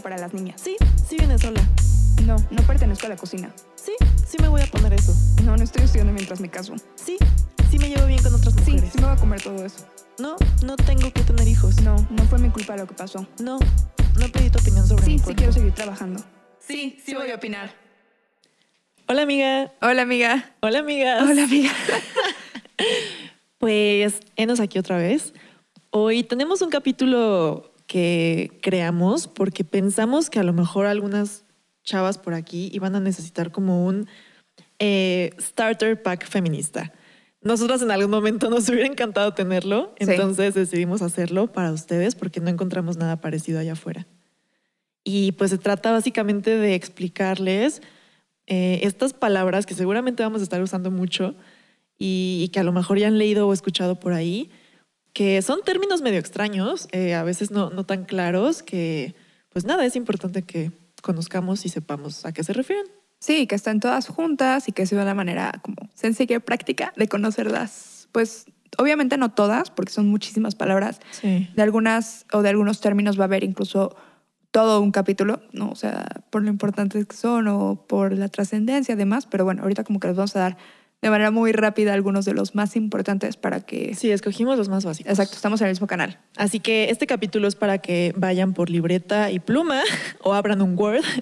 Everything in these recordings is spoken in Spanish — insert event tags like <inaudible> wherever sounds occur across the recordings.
para las niñas. Sí, sí viene sola. No, no pertenezco a la cocina. Sí, sí me voy a poner eso. No, no estoy estudiando mientras me caso. Sí, sí me llevo bien con otras Sí, mujeres. sí me voy a comer todo eso. No, no tengo que tener hijos. No, no fue mi culpa lo que pasó. No, no pedí tu opinión sobre Sí, mi sí quiero seguir trabajando. Sí, sí voy a opinar. Hola, amiga. Hola, amiga. Hola, amigas. Hola, amiga. <laughs> Pues, enos aquí otra vez. Hoy tenemos un capítulo que creamos porque pensamos que a lo mejor algunas chavas por aquí iban a necesitar como un eh, starter pack feminista. Nosotras en algún momento nos <laughs> hubiera encantado tenerlo, Sí. entonces decidimos hacerlo para ustedes porque no encontramos nada parecido allá afuera. Y pues se trata básicamente de explicarles eh, estas palabras que seguramente vamos a estar usando mucho y, y que a lo mejor ya han leído o escuchado por ahí, que son términos medio extraños, eh, a veces no, no tan claros, que pues nada, es importante que conozcamos y sepamos a qué se refieren. Sí, que están todas juntas y que sea una manera como sencilla y práctica de conocerlas. Pues obviamente no todas, porque son muchísimas palabras. Sí. De algunas o de algunos términos va a haber incluso todo un capítulo, ¿no? O sea, por lo importantes que son o por la trascendencia además. Pero bueno, ahorita como que les vamos a dar de manera muy rápida algunos de los más importantes para que... Sí, escogimos los más básicos. Exacto, estamos en el mismo canal. Así que este capítulo es para que vayan por libreta y pluma <laughs> o abran un Word. <laughs>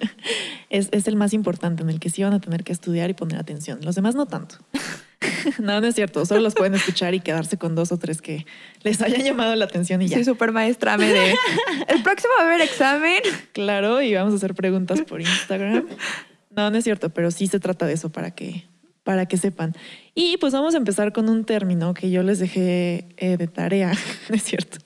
Es, es el más importante en el que sí van a tener que estudiar y poner atención. Los demás no tanto. <laughs> No, no es cierto. Solo los pueden escuchar y quedarse con dos o tres que les hayan llamado la atención y ya. Soy súper maestra me de... El próximo va a haber examen. Claro, y vamos a hacer preguntas por Instagram. No, no es cierto, pero sí se trata de eso para que, para que sepan. Y pues vamos a empezar con un término que yo les dejé eh, de tarea, <laughs> ¿no es cierto?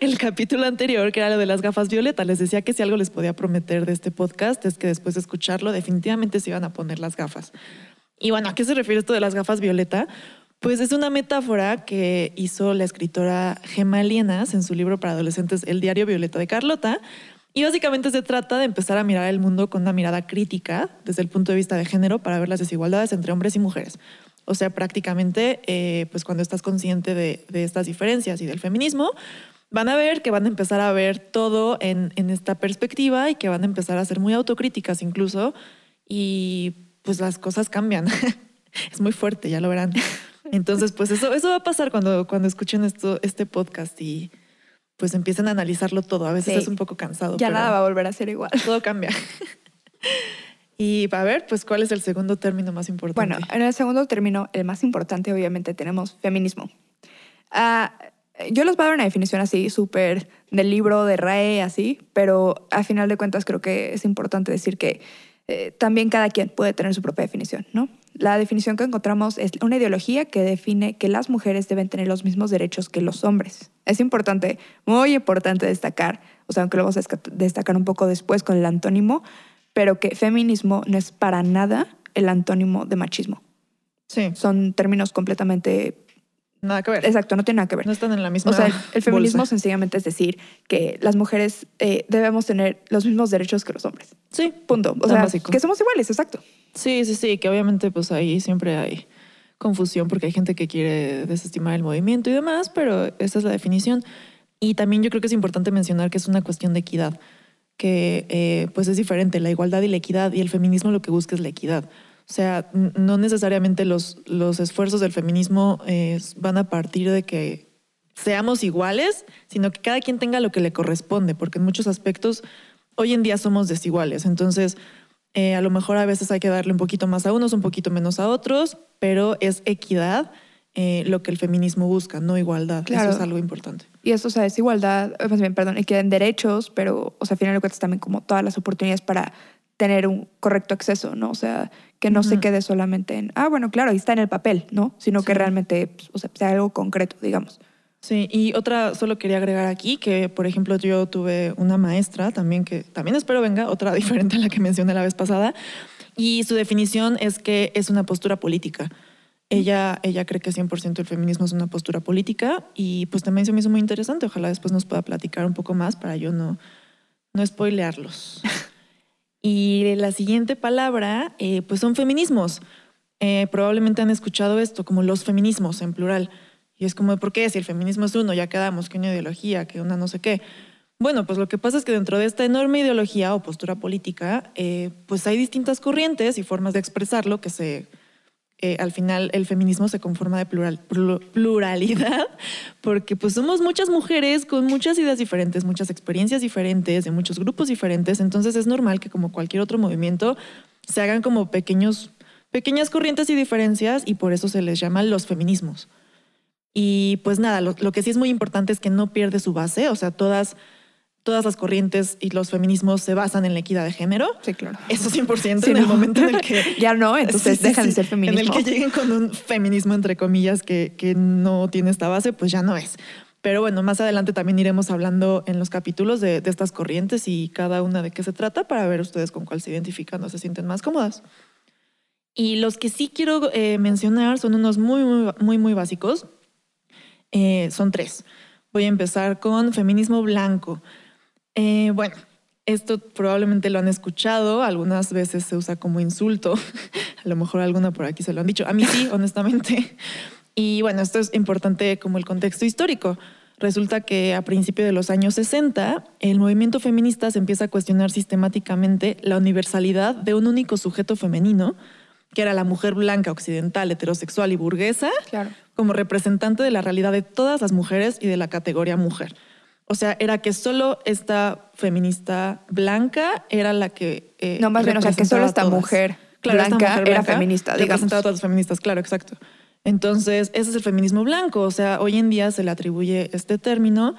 El capítulo anterior, que era lo de las gafas violetas, les decía que si algo les podía prometer de este podcast es que después de escucharlo definitivamente se iban a poner las gafas. Y bueno, ¿a qué se refiere esto de las gafas violeta? Pues es una metáfora que hizo la escritora Gemma Lienas en su libro para adolescentes El diario violeta de Carlota. Y básicamente se trata de empezar a mirar el mundo con una mirada crítica desde el punto de vista de género para ver las desigualdades entre hombres y mujeres. O sea, prácticamente, eh, pues cuando estás consciente de, de estas diferencias y del feminismo, van a ver que van a empezar a ver todo en, en esta perspectiva y que van a empezar a ser muy autocríticas incluso. Y pues las cosas cambian. <laughs> es muy fuerte, ya lo verán. <laughs> Entonces, pues eso, eso va a pasar cuando, cuando escuchen esto, este podcast y pues empiecen a analizarlo todo. A veces Sí. es un poco cansado. Ya nada va a volver a ser igual. <laughs> Todo cambia. <laughs> y a ver, pues, ¿cuál es el segundo término más importante? Bueno, en el segundo término, el más importante, obviamente, tenemos feminismo. Ah, yo les voy a dar una definición así, súper del libro de RAE, así, pero a final de cuentas creo que es importante decir que eh, también cada quien puede tener su propia definición, ¿no? La definición que encontramos es una ideología que define que las mujeres deben tener los mismos derechos que los hombres. Es importante, muy importante destacar, o sea, aunque lo vamos a destacar un poco después con el antónimo, pero que feminismo no es para nada el antónimo de machismo. sí, Son términos completamente... nada que ver. Exacto, no tiene nada que ver. No están en la misma O sea, el, <laughs> el feminismo bolsa. sencillamente es decir que las mujeres eh, debemos tener los mismos derechos que los hombres. Sí, Punto. O Tan sea, básico. que somos iguales, exacto. Sí, sí, sí, que obviamente pues ahí siempre hay confusión porque hay gente que quiere desestimar el movimiento y demás, pero esa es la definición. Y también yo creo que es importante mencionar que es una cuestión de equidad, que eh, pues es diferente, la igualdad y la equidad, y el feminismo lo que busca es la equidad. O sea, no necesariamente los, los esfuerzos del feminismo eh, van a partir de que seamos iguales, sino que cada quien tenga lo que le corresponde, porque en muchos aspectos hoy en día somos desiguales. Entonces, eh, a lo mejor a veces hay que darle un poquito más a unos, un poquito menos a otros, pero es equidad eh, lo que el feminismo busca, no igualdad. Claro. Eso es algo importante. Y esto, o sea, es igualdad, perdón, equidad en derechos, pero, o sea, al final de cuentas también como todas las oportunidades para tener un correcto acceso, ¿no? O sea, que no se quede solamente en, ah, bueno, claro, ahí está en el papel, ¿no? Sino que realmente, pues, o sea, sea algo concreto, digamos. Sí, y otra, solo quería agregar aquí que, por ejemplo, yo tuve una maestra también que también espero venga, otra <laughs> diferente a la que mencioné la vez pasada, y su definición es que es una postura política. Ella, ella cree que 100% el feminismo es una postura política y pues también se me hizo muy interesante. Ojalá después nos pueda platicar un poco más para yo no, no spoilearlos. <laughs> y la siguiente palabra, eh, pues son feminismos. Eh, probablemente han escuchado esto como los feminismos en plural. Y es como, ¿por qué? Si el feminismo es uno, ya quedamos, que una ideología, que una no sé qué. Bueno, pues lo que pasa es que dentro de esta enorme ideología o postura política, eh, pues hay distintas corrientes y formas de expresarlo que se, eh, al final el feminismo se conforma de plural, pluralidad, <laughs> porque pues somos muchas mujeres con muchas ideas diferentes, muchas experiencias diferentes, de muchos grupos diferentes, entonces es normal que como cualquier otro movimiento se hagan como pequeños, pequeñas corrientes y diferencias y por eso se les llama los feminismos. Y pues nada, lo, lo que sí es muy importante es que no pierde su base, o sea, todas todas las corrientes y los feminismos se basan en la equidad de género. Sí, claro. Eso 100% en el momento en el que... <laughs> ya no, entonces dejan de ser feminismo. En el que lleguen con un feminismo, entre comillas, que, que no tiene esta base, pues ya no es. Pero bueno, más adelante también iremos hablando en los capítulos de, de, estas corrientes y cada una de qué se trata para ver ustedes con cuál se identifican o se sienten más cómodas. Y los que sí quiero eh, mencionar son unos muy, muy, muy, muy básicos. Eh, son tres. Voy a empezar con feminismo blanco. Eh, bueno, esto probablemente lo han escuchado, algunas veces se usa como insulto, <laughs> a lo mejor alguna por aquí se lo han dicho, a mí sí, <laughs> honestamente. Y bueno, esto es importante como el contexto histórico. Resulta que a principios de los años 60, el movimiento feminista se empieza a cuestionar sistemáticamente la universalidad de un único sujeto femenino, que era la mujer blanca, occidental, heterosexual y burguesa, como representante de la realidad de todas las mujeres y de la categoría mujer. O sea, era que solo esta feminista blanca era la que. Eh, no, más bien, o sea, que solo esta mujer blanca era feminista, digamos. Representaba a todas las feministas, claro, exacto. Entonces, ese es el feminismo blanco. O sea, hoy en día se le atribuye este término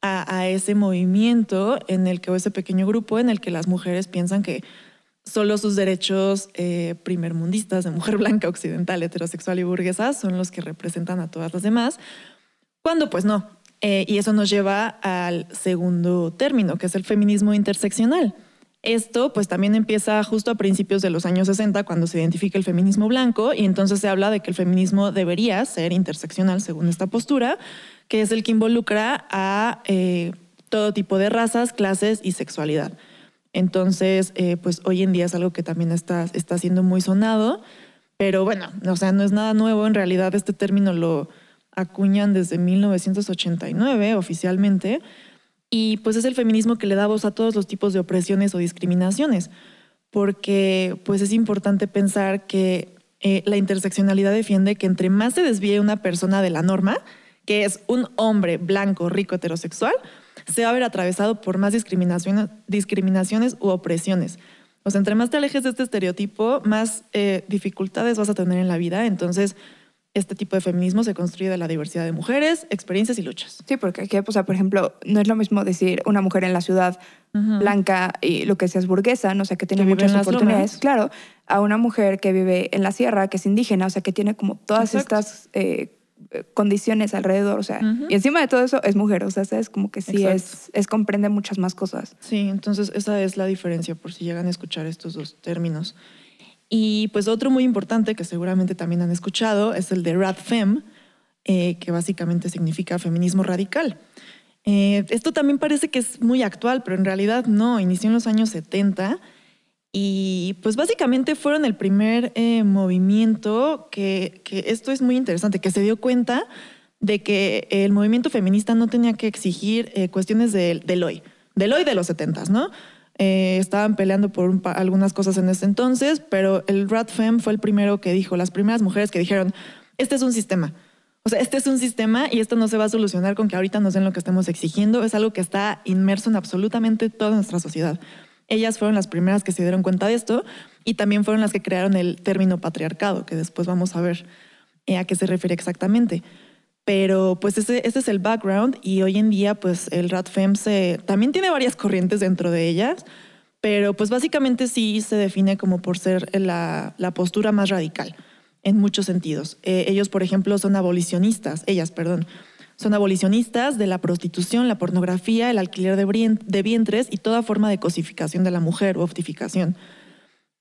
a, ese movimiento en el que, o ese pequeño grupo en el que las mujeres piensan que solo sus derechos eh, primermundistas de mujer blanca, occidental, heterosexual y burguesa son los que representan a todas las demás, cuando pues no, eh, y eso nos lleva al segundo término, que es el feminismo interseccional. Esto pues también empieza justo a principios de los años 60 cuando se identifica el feminismo blanco y entonces se habla de que el feminismo debería ser interseccional según esta postura, que es el que involucra a eh, todo tipo de razas, clases y sexualidad. Entonces, eh, pues hoy en día es algo que también está, está siendo muy sonado, pero bueno, o sea, no es nada nuevo, en realidad este término lo, acuñan desde 1989 oficialmente, y pues es el feminismo que le da voz a todos los tipos de opresiones o discriminaciones, porque pues es importante pensar que eh, la interseccionalidad defiende que entre más se desvíe una persona de la norma, que es un hombre blanco, rico, heterosexual, se va a ver atravesado por más discriminaciones, discriminaciones u opresiones. O sea, entre más te alejes de este estereotipo, más eh, dificultades vas a tener en la vida. Entonces, este tipo de feminismo se construye de la diversidad de mujeres, experiencias y luchas. Sí, porque aquí, o sea, por ejemplo, no es lo mismo decir una mujer en la ciudad blanca y lo que sea es burguesa, no o sea, que tiene muchas oportunidades, claro, a una mujer que vive en la sierra, que es indígena, o sea, que tiene como todas estas eh, condiciones alrededor, o sea, y encima de todo eso es mujer, o sea, es como que sí es, es comprende muchas más cosas. Sí, entonces esa es la diferencia por si llegan a escuchar estos dos términos. Y pues otro muy importante que seguramente también han escuchado es el de RadFem, eh, que básicamente significa feminismo radical. Eh, esto también parece que es muy actual, pero en realidad no, inició en los años 70 y pues básicamente fueron el primer eh, movimiento que, que, esto es muy interesante, que se dio cuenta de que el movimiento feminista no tenía que exigir cuestiones del, hoy, del hoy de los 70, ¿no? Eh, estaban peleando por algunas cosas en ese entonces, pero el RADFEM fue el primero que dijo, las primeras mujeres que dijeron, este es un sistema. O sea, este es un sistema y esto no se va a solucionar con que ahorita nos den lo que estemos exigiendo. Es algo que está inmerso en absolutamente toda nuestra sociedad. Ellas fueron las primeras que se dieron cuenta de esto y también fueron las que crearon el término patriarcado, que después vamos a ver eh, a qué se refiere exactamente. Pero pues ese, ese, es el background y hoy en día pues el RADFEM se, también tiene varias corrientes dentro de ellas, pero pues básicamente sí se define como por ser la, la postura más radical en muchos sentidos. Eh, ellos, por ejemplo, son abolicionistas, ellas, perdón, son abolicionistas de la prostitución, la pornografía, el alquiler de, vientres y toda forma de cosificación de la mujer o optificación.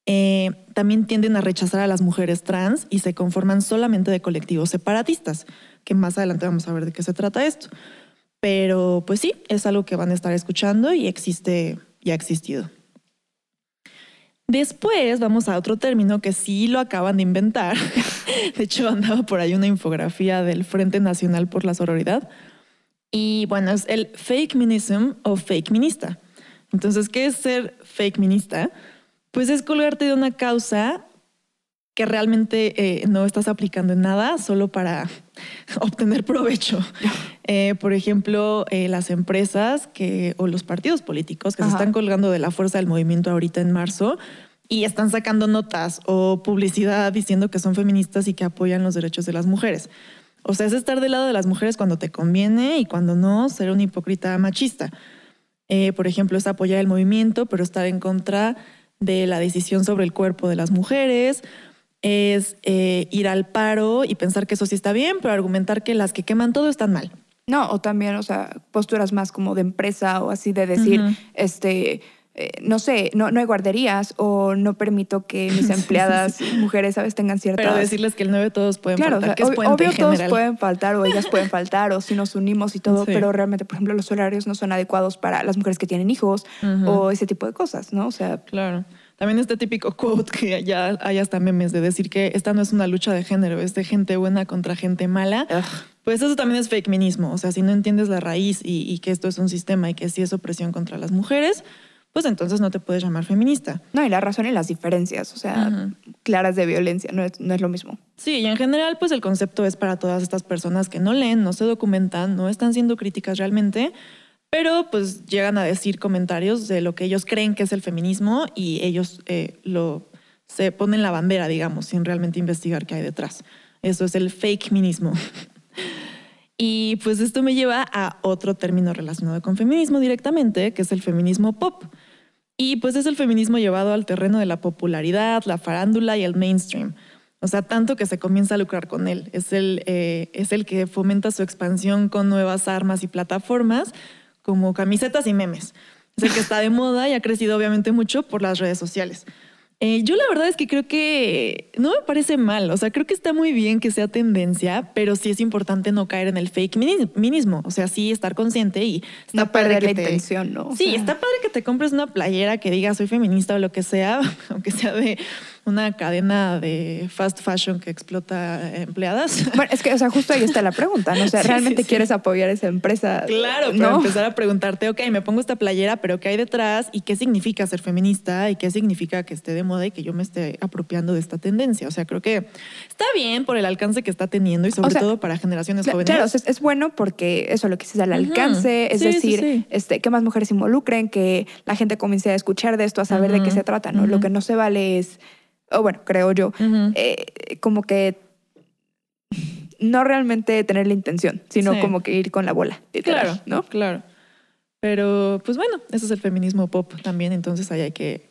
Eh, también tienden a rechazar a las mujeres trans y se conforman solamente de colectivos separatistas que más adelante vamos a ver de qué se trata esto. Pero pues sí, es algo que van a estar escuchando y existe y ha existido. Después vamos a otro término que sí lo acaban de inventar. <laughs> De hecho, andaba por ahí una infografía del Frente Nacional por la Sororidad. Y bueno, es el fake minism o fake minista. Entonces, ¿qué es ser fake minista? Pues es colgarte de una causa que realmente eh, no estás aplicando en nada solo para <laughs> obtener provecho. Eh, por ejemplo, eh, las empresas que, o los partidos políticos que se están colgando de la fuerza del movimiento ahorita en marzo y están sacando notas o publicidad diciendo que son feministas y que apoyan los derechos de las mujeres. O sea, es estar del lado de las mujeres cuando te conviene y cuando no, ser un hipócrita machista. por ejemplo, es apoyar el movimiento, pero estar en contra de la decisión sobre el cuerpo de las mujeres es eh, ir al paro y pensar que eso sí está bien, pero argumentar que las que queman todo están mal. No, o también, o sea, posturas más como de empresa o así de decir, este, eh, no sé, no, no hay guarderías o no permito que mis <laughs> empleadas mujeres, ¿sabes?, tengan ciertas... Pero decirles que el 9 todos pueden faltar, que es obvio todos pueden faltar o ellas pueden <laughs> faltar o si nos unimos y todo, pero realmente, por ejemplo, los horarios no son adecuados para las mujeres que tienen hijos o ese tipo de cosas, ¿no? O sea... Claro. También este típico quote que ya hay hasta memes de decir que esta no es una lucha de género, es de gente buena contra gente mala. Pues eso también es fake minismo. O sea, si no entiendes la raíz y, que esto es un sistema y que sí es opresión contra las mujeres, pues entonces no te puedes llamar feminista. No, y la razón y las diferencias, o sea, claras de violencia, no es, no es lo mismo. Sí, y en general, pues el concepto es para todas estas personas que no leen, no se documentan, no están siendo críticas realmente, pero pues llegan a decir comentarios de lo que ellos creen que es el feminismo y ellos eh, lo, se ponen la bandera, digamos, sin realmente investigar qué hay detrás. Eso es el fake feminismo. <laughs> y pues esto me lleva a otro término relacionado con feminismo directamente, que es el feminismo pop. Y pues es el feminismo llevado al terreno de la popularidad, la farándula y el mainstream. O sea, tanto que se comienza a lucrar con él. Es el, eh, es el que fomenta su expansión con nuevas armas y plataformas, como camisetas y memes. Es el que está de moda y ha crecido obviamente mucho por las redes sociales. Eh, yo la verdad es que creo que no me parece mal, o sea, creo que está muy bien que sea tendencia, pero sí es importante no caer en el fake minismo, o sea, sí estar consciente y está no perder la intención, ¿no? sí, está padre que te compres una playera que diga soy feminista o lo que sea, <laughs> aunque sea de una cadena de fast fashion que explota empleadas. <laughs> Bueno, es que, o sea, justo ahí está la pregunta, ¿no? O sea, ¿realmente quieres apoyar esa empresa? Claro, pero empezar a preguntarte, ok, me pongo esta playera, pero ¿qué hay detrás? ¿Y qué significa ser feminista? ¿Y qué significa que esté de moda y que yo me esté apropiando de esta tendencia? O sea, creo que está bien por el alcance que está teniendo y sobre todo para generaciones jóvenes. Claro, es, bueno porque eso lo que se al alcance, es decir, Este, que más mujeres involucren, que la gente comience a escuchar de esto, a saber de qué se trata, ¿no? Lo que no se vale es o bueno, creo yo, eh, como que no realmente tener la intención, sino como que ir con la bola, claro, ¿no? Claro. Pero, pues bueno, eso es el feminismo pop también, entonces ahí hay que,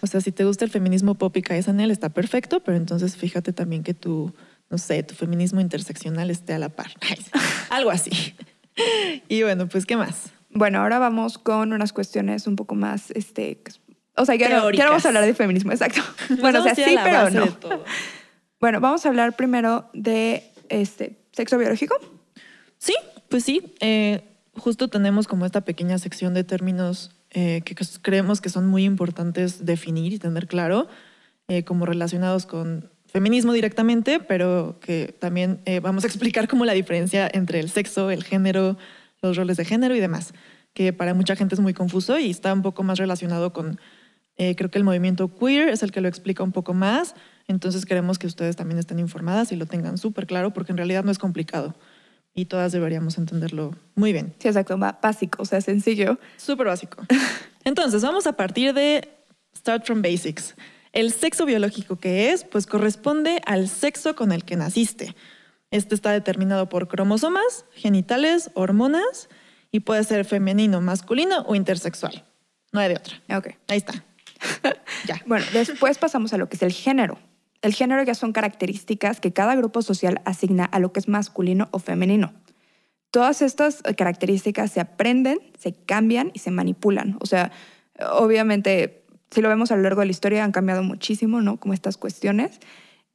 o sea, si te gusta el feminismo pop y caes en él, está perfecto, pero entonces fíjate también que tu, no sé, tu feminismo interseccional esté a la par, <laughs> algo así. Y bueno, pues, ¿qué más? Bueno, ahora vamos con unas cuestiones un poco más, este, o sea, ya no, vamos a hablar de feminismo, exacto. <laughs> bueno, o sea, sí, pero no. Bueno, vamos a hablar primero de este sexo biológico. Sí, pues sí. Eh, justo tenemos como esta pequeña sección de términos eh, que creemos que son muy importantes definir y tener claro, eh, como relacionados con feminismo directamente, pero que también vamos a explicar como la diferencia entre el sexo, el género, los roles de género y demás, que para mucha gente es muy confuso y está un poco más relacionado con eh, creo que el movimiento queer es el que lo explica un poco más, entonces queremos que ustedes también estén informadas y lo tengan súper claro, porque en realidad no es complicado y todas deberíamos entenderlo muy bien. Sí, exacto, básico, o sea, sencillo. Súper básico. <laughs> Entonces, vamos a partir de Start from Basics. El sexo biológico que es, pues corresponde al sexo con el que naciste. Este está determinado por cromosomas, genitales, hormonas y puede ser femenino, masculino o intersexual. No hay de otra. Ok. Ahí está. <laughs> ya. Bueno, después pasamos a lo que es el género. El género ya son características que cada grupo social asigna a lo que es masculino o femenino. Todas estas características se aprenden, se cambian y se manipulan. O sea, obviamente, si lo vemos a lo largo de la historia, han cambiado muchísimo, ¿no? Como estas cuestiones.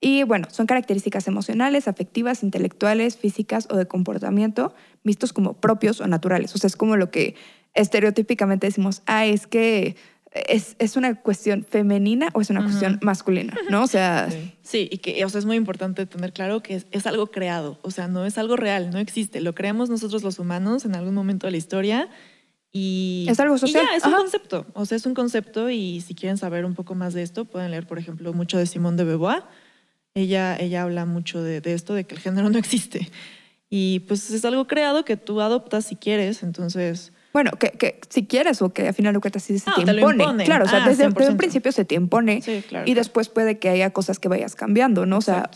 Y bueno, son características emocionales, afectivas, intelectuales, físicas o de comportamiento, vistos como propios o naturales. O sea, es como lo que estereotípicamente decimos, ah, es que es, es una cuestión femenina o es una cuestión masculina, <laughs> ¿no? O sea, Sí. Sí, y que o sea, es muy importante tener claro que es, es algo creado, o sea, no es algo real, no existe. Lo creamos nosotros los humanos en algún momento de la historia y... Es algo y social, ya, es un concepto, o sea, es un concepto y si quieren saber un poco más de esto, pueden leer, por ejemplo, mucho de Simone de Beauvoir. Ella, ella habla mucho de, de esto, de que el género no <laughs> existe. Y pues es algo creado que tú adoptas si quieres, entonces... bueno, que, que si quieres o que al final de cuentas sí se te te lo impone. Claro, o sea, Ah, desde, desde un 100%. principio se te impone Sí, claro. y claro. después puede que haya cosas que vayas cambiando, ¿no? O sea,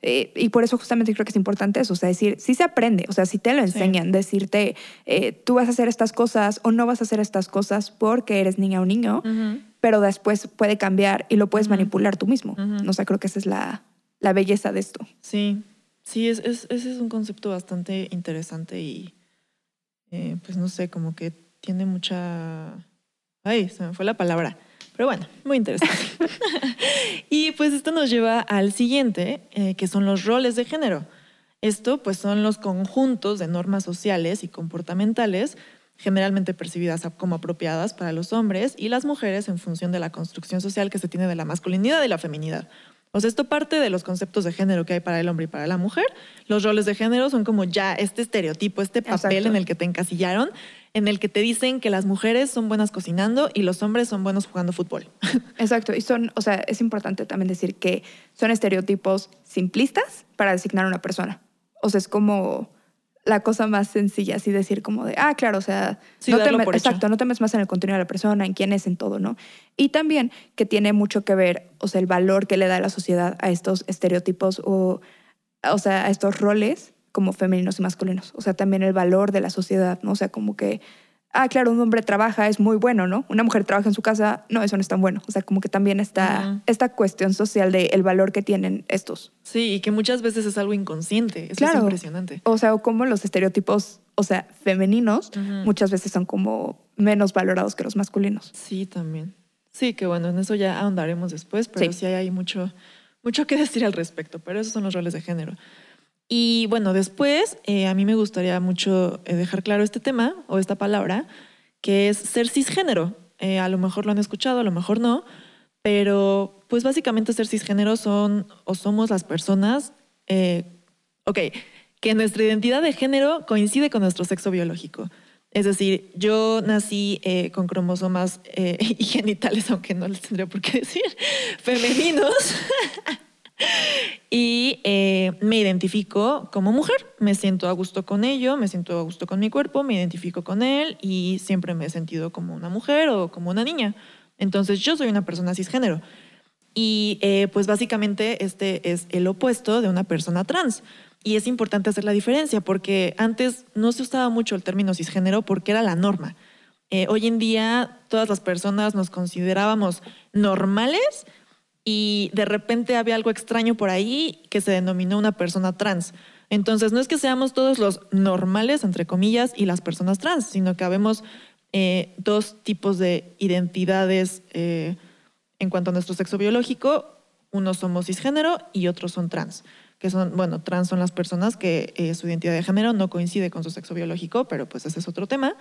eh, y por eso justamente creo que es importante eso, o sea, decir, sí se aprende, o sea, si te lo Sí. enseñan, decirte, eh, tú vas a hacer estas cosas o no vas a hacer estas cosas porque eres niña o niño, pero después puede cambiar y lo puedes manipular tú mismo. O sea, creo que esa es la, la belleza de esto. Sí, sí, es, es- ese es un concepto bastante interesante y eh, pues no sé, como que tiene mucha... Ay, se me fue la palabra. Pero bueno, muy interesante. <laughs> y pues esto nos lleva al siguiente, eh, que son los roles de género. Esto pues son los conjuntos de normas sociales y comportamentales generalmente percibidas como apropiadas para los hombres y las mujeres en función de la construcción social que se tiene de la masculinidad y la feminidad. O sea, esto parte de los conceptos de género que hay para el hombre y para la mujer. Los roles de género son como ya este estereotipo, este papel Exacto. en el que te encasillaron, en el que te dicen que las mujeres son buenas cocinando y los hombres son buenos jugando fútbol. <laughs> Exacto, y son, o sea, es importante también decir que son estereotipos simplistas para designar a una persona. O sea, es como la cosa más sencilla, así decir como de, ah, claro, o sea, Sí, no te hecho. exacto, no te metes más en el contenido de la persona, en quién es, en todo, ¿no? Y también que tiene mucho que ver, o sea, el valor que le da la sociedad a estos estereotipos o, o sea, a estos roles como femeninos y masculinos. O sea, también el valor de la sociedad, ¿no? O sea, como que, ah, claro, un hombre trabaja, es muy bueno, ¿no? Una mujer trabaja en su casa, no, eso no es tan bueno. O sea, como que también está esta cuestión social de el valor que tienen estos. Sí, y que muchas veces es algo inconsciente. Eso Claro. es impresionante. O sea, o como los estereotipos, o sea, femeninos, muchas veces son como menos valorados que los masculinos. Sí, también. Sí, que bueno, en eso ya ahondaremos después, pero Sí. sí, hay mucho, mucho que <laughs> decir al respecto, pero esos son los roles de género. Y bueno, después eh, a mí me gustaría mucho eh, dejar claro este tema o esta palabra, que es ser cisgénero. Eh, a lo mejor lo han escuchado, a lo mejor no, pero pues básicamente ser cisgénero son o somos las personas, eh, ok, que nuestra identidad de género coincide con nuestro sexo biológico. Es decir, yo nací eh, con cromosomas eh, <laughs> y genitales, aunque no les tendría por qué decir, <laughs> femeninos. <laughs> y me identifico como mujer. Me siento a gusto con ello, me siento a gusto con mi cuerpo, me identifico con él y siempre me he sentido como una mujer o como una niña. Entonces yo soy una persona cisgénero. Y eh, pues básicamente este es el opuesto de una persona trans. Y es importante hacer la diferencia porque antes no se usaba mucho el término cisgénero porque era la norma. Eh, hoy en día todas las personas nos considerábamos normales y de repente había algo extraño por ahí que se denominó una persona trans. Entonces no es que seamos todos los normales, entre comillas, y las personas trans, sino que habemos eh, dos tipos de identidades eh, en cuanto a nuestro sexo biológico. Unos somos cisgénero y otros son trans. Que son, bueno, trans son las personas que eh, su identidad de género no coincide con su sexo biológico, pero pues ese es otro tema.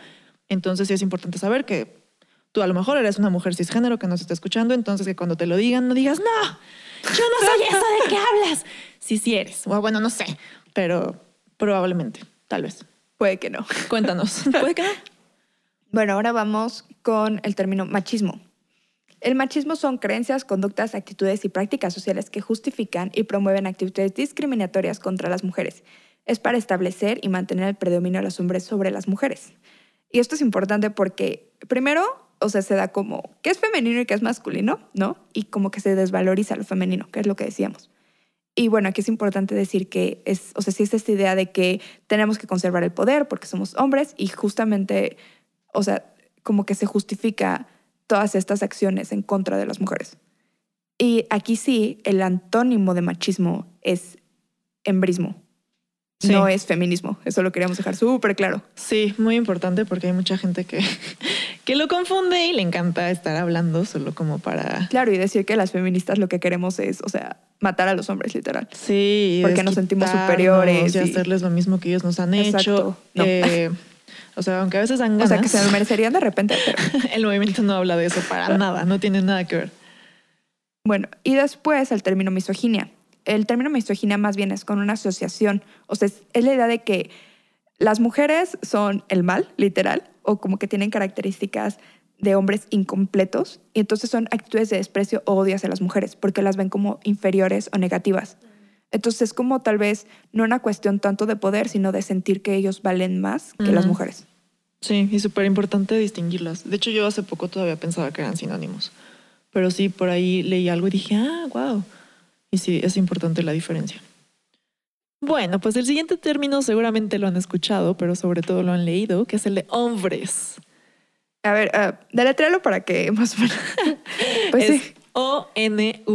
Entonces sí es importante saber que tú a lo mejor eres una mujer cisgénero que nos está escuchando, entonces que cuando te lo digan no digas, no, yo no soy eso de qué hablas. Sí, sí eres. O bueno, no sé, pero probablemente, tal vez. Puede que no. Cuéntanos. <laughs> ¿Puede que no? Bueno, ahora vamos con el término machismo. El machismo son creencias, conductas, actitudes y prácticas sociales que justifican y promueven actitudes discriminatorias contra las mujeres. Es para establecer y mantener el predominio de los hombres sobre las mujeres. Y esto es importante porque, primero, o sea, se da como qué es femenino y qué es masculino, ¿no? Y como que se desvaloriza lo femenino, que es lo que decíamos. Y bueno, aquí es importante decir que es, o sea, sí es esta idea de que tenemos que conservar el poder porque somos hombres y justamente, o sea, como que se justifica todas estas acciones en contra de las mujeres. Y aquí sí, el antónimo de machismo es embrismo, Sí. no es feminismo. Eso lo queríamos dejar súper claro. Sí, muy importante porque hay mucha gente que, que lo confunde y le encanta estar hablando solo como para... Claro, y decir que las feministas lo que queremos es, o sea, matar a los hombres, literal. Sí, Porque nos sentimos superiores y y- hacerles lo mismo que ellos nos han Exacto. hecho. No. Eh, <laughs> O sea, aunque a veces dan O ganas, sea, que se lo merecerían de repente, <laughs> pero el movimiento no habla de eso para nada, no tiene nada que ver. Bueno, y después el término misoginia. El término misoginia más bien es con una asociación, o sea, es la idea de que las mujeres son el mal, literal, o como que tienen características de hombres incompletos, y entonces son actitudes de desprecio o odio hacia las mujeres, porque las ven como inferiores o negativas. Entonces es como tal vez no una cuestión tanto de poder, sino de sentir que ellos valen más que las Ujú. mujeres. Sí, y súper importante distinguirlas. De hecho, yo hace poco todavía pensaba que eran sinónimos. Pero sí, por ahí leí algo y dije, ah, wow. Y sí, es importante la diferencia. Bueno, pues el siguiente término seguramente lo han escuchado, pero sobre todo lo han leído, que es el de hombres. A ver, uh, deletréalo para que <laughs> más o menos... <laughs> pues es sí. O-N-V-R-E-S,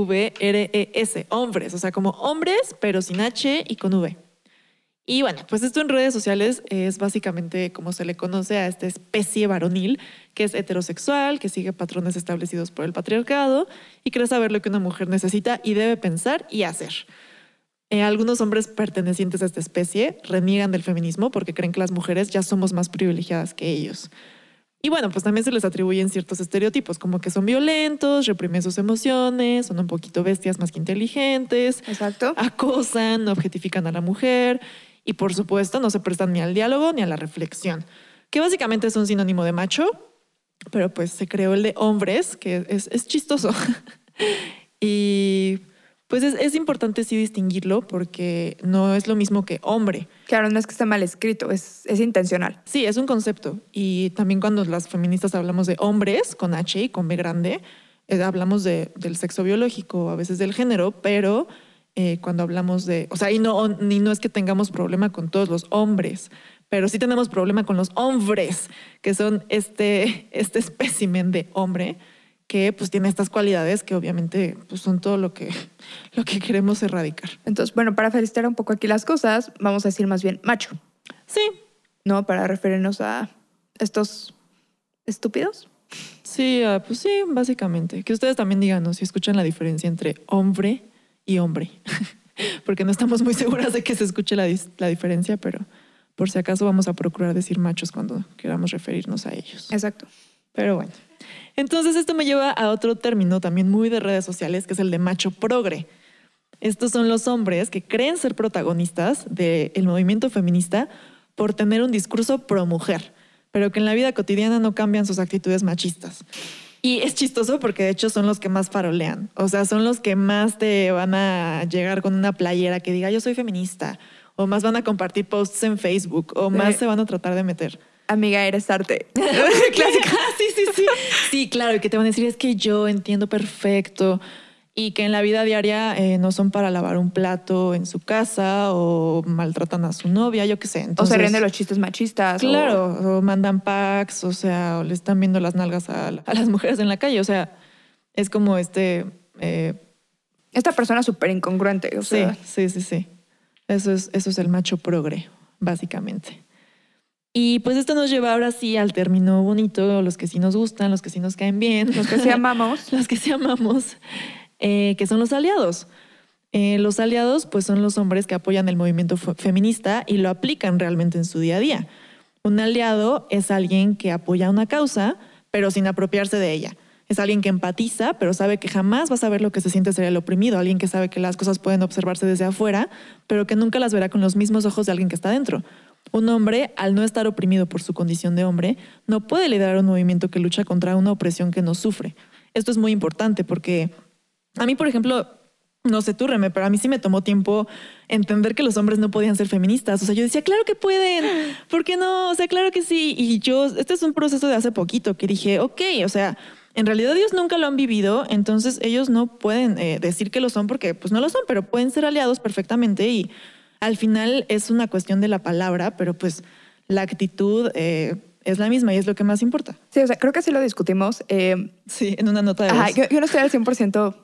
hombres, o sea, como hombres, pero sin H y con V. Y bueno, pues esto en redes sociales es básicamente como se le conoce a esta especie varonil, que es heterosexual, que sigue patrones establecidos por el patriarcado y cree saber lo que una mujer necesita y debe pensar y hacer. Eh, algunos hombres pertenecientes a esta especie reniegan del feminismo porque creen que las mujeres ya somos más privilegiadas que ellos. Y bueno, pues también se les atribuyen ciertos estereotipos, como que son violentos, reprimen sus emociones, son un poquito bestias más que inteligentes, Exacto. acosan, objetifican a la mujer y por supuesto no se prestan ni al diálogo ni a la reflexión, que básicamente es un sinónimo de macho, pero pues se creó el de hombres, que es, es chistoso. <laughs> y pues es, es importante sí distinguirlo porque no es lo mismo que hombre. Claro, no es que esté mal escrito, es, es intencional. Sí, es un concepto. Y también cuando las feministas hablamos de hombres con H y con B grande, eh, hablamos de, del sexo biológico, a veces del género, pero eh, cuando hablamos de, o sea, y no, ni no es que tengamos problema con todos los hombres, pero sí tenemos problema con los hombres, que son este, <laughs> este espécimen de hombre que pues tiene estas cualidades que obviamente pues, son todo lo que, <laughs> lo que queremos erradicar. Entonces, bueno, para felicitar un poco aquí las cosas, vamos a decir más bien macho, Sí, ¿no? Para referirnos a estos estúpidos. Sí, ah, pues sí, básicamente. Que ustedes también díganos si escuchan la diferencia entre hombre y hombre. <laughs> Porque no estamos muy seguras de que se escuche la, la diferencia, pero por si acaso vamos a procurar decir machos cuando queramos referirnos a ellos. Exacto. Pero bueno. Entonces esto me lleva a otro término también muy de redes sociales, que es el de macho progre. Estos son los hombres que creen ser protagonistas del movimiento feminista por tener un discurso pro mujer, pero que en la vida cotidiana no cambian sus actitudes machistas. Y es chistoso porque de hecho son los que más farolean, o sea, son los que más te van a llegar con una playera que diga yo soy feminista, o más van a compartir posts en Facebook, o más se van a tratar de meter. Amiga, eres arte. <laughs> Clásica. Sí, sí, sí. Sí, claro, y que te van a decir es que yo entiendo perfecto y que en la vida diaria eh, no son para lavar un plato en su casa o maltratan a su novia, yo qué sé. o se ríen de los chistes machistas. Claro, o mandan packs, o sea, o le están viendo las nalgas a, a las mujeres en la calle, o sea, es como este... eh, Esta persona súper incongruente. O sí, sí, sí, sí. Eso es, eso es el macho progre, básicamente. Y pues esto nos lleva ahora sí al término bonito, los que sí nos gustan, los que sí nos caen bien. los que sí <laughs> amamos. los que sí amamos, eh, que son los aliados. Eh, los aliados, pues, son los hombres que apoyan el movimiento fe- feminista y lo aplican realmente en su día a día. Un aliado es alguien que apoya una causa, pero sin apropiarse de ella. Es alguien que empatiza, pero sabe que jamás va a saber lo que se siente ser el oprimido. Alguien que sabe que las cosas pueden observarse desde afuera, pero que nunca las verá con los mismos ojos de alguien que está dentro. Un hombre, al no estar oprimido por su condición de hombre, no puede liderar un movimiento que lucha contra una opresión que no sufre. Esto es muy importante porque a mí, por ejemplo, no sé tú, Reme, pero a mí sí me tomó tiempo entender que los hombres no podían ser feministas. O sea, yo decía, claro que pueden, ¿por qué no? O sea, claro que sí. Y yo, este es un proceso de hace poquito que dije, ok, o sea, en realidad ellos nunca lo han vivido, entonces ellos no pueden eh, decir que lo son porque pues no lo son, pero pueden ser aliados perfectamente y al final es una cuestión de la palabra, pero pues la actitud eh, es la misma y es lo que más importa. Sí, o sea, creo que sí lo discutimos. eh, Sí, en una nota de Ajá, yo, yo no estoy al 100%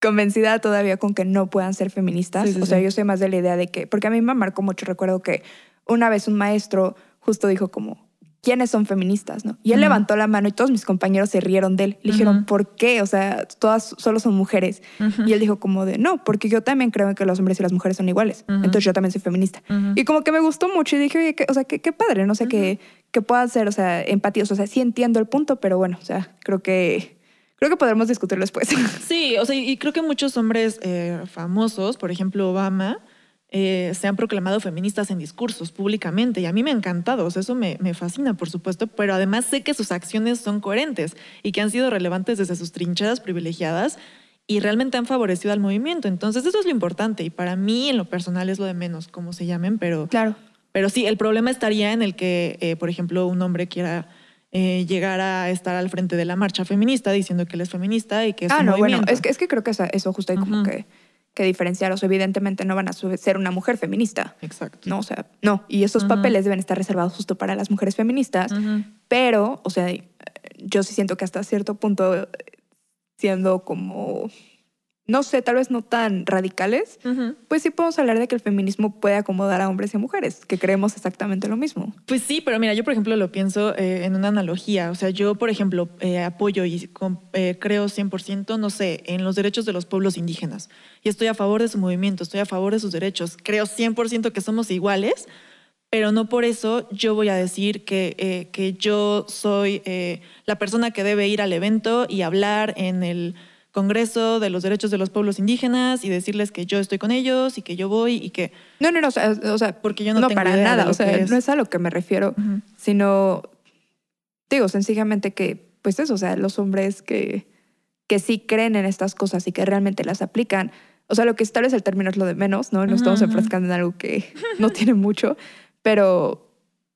convencida todavía con que no puedan ser feministas. Sí, sí, o sea, sí. yo soy más de la idea de que, porque a mí me marcó mucho, recuerdo que una vez un maestro justo dijo como, ¿quiénes son feministas? ¿no? Y él levantó la mano y todos mis compañeros se rieron de él. Le dijeron, ¿por qué? O sea, todas solo son mujeres. Y él dijo como de, no, porque yo también creo que los hombres y las mujeres son iguales. Entonces yo también soy feminista. Y como que me gustó mucho y dije, oye, o sea, qué, padre, no sé, qué que, pueda ser, o sea, empatía. O sea, sí entiendo el punto, pero bueno, o sea, creo que... Creo que podremos discutirlo después. <laughs> Sí, o sea, y creo que muchos hombres eh, famosos, por ejemplo Obama, eh, se han proclamado feministas en discursos públicamente y a mí me ha encantado, eso me, fascina, por supuesto, pero además sé que sus acciones son coherentes y que han sido relevantes desde sus trincheras privilegiadas y realmente han favorecido al movimiento. Entonces, eso es lo importante y para mí en lo personal es lo de menos, como se llamen, pero... Claro. Pero sí, el problema estaría en el que, eh, por ejemplo, un hombre quiera eh, llegar a estar al frente de la marcha feminista diciendo que él es feminista y que es ah, un no, movimiento. bueno, es que, es que creo que eso, justo hay como que que diferenciaros. Evidentemente no van a ser una mujer feminista. Exacto. No, o sea, no. Y esos papeles deben estar reservados justo para las mujeres feministas. Pero, o sea, yo sí siento que hasta cierto punto, siendo como no sé, tal vez no tan radicales, pues sí podemos hablar de que el feminismo puede acomodar a hombres y mujeres, que creemos exactamente lo mismo. Pues sí, pero mira, yo por ejemplo lo pienso eh, en una analogía. O sea, yo por ejemplo eh, apoyo y eh, creo 100%, no sé, en los derechos de los pueblos indígenas. Y estoy a favor de su movimiento, estoy a favor de sus derechos. Creo 100% que somos iguales, pero no por eso yo voy a decir que, que yo soy la persona que debe ir al evento y hablar en el Congreso de los Derechos de los Pueblos Indígenas y decirles que yo estoy con ellos y que yo voy y que... No, no, no, o sea, porque yo no, tengo para nada, o sea, no es a lo que me refiero, sino, digo, sencillamente que, pues eso, o sea, los hombres que, que sí creen en estas cosas y que realmente las aplican, o sea, lo que tal vez el término es lo de menos, ¿no? No estamos enfrascando en algo que <laughs> no tiene mucho, pero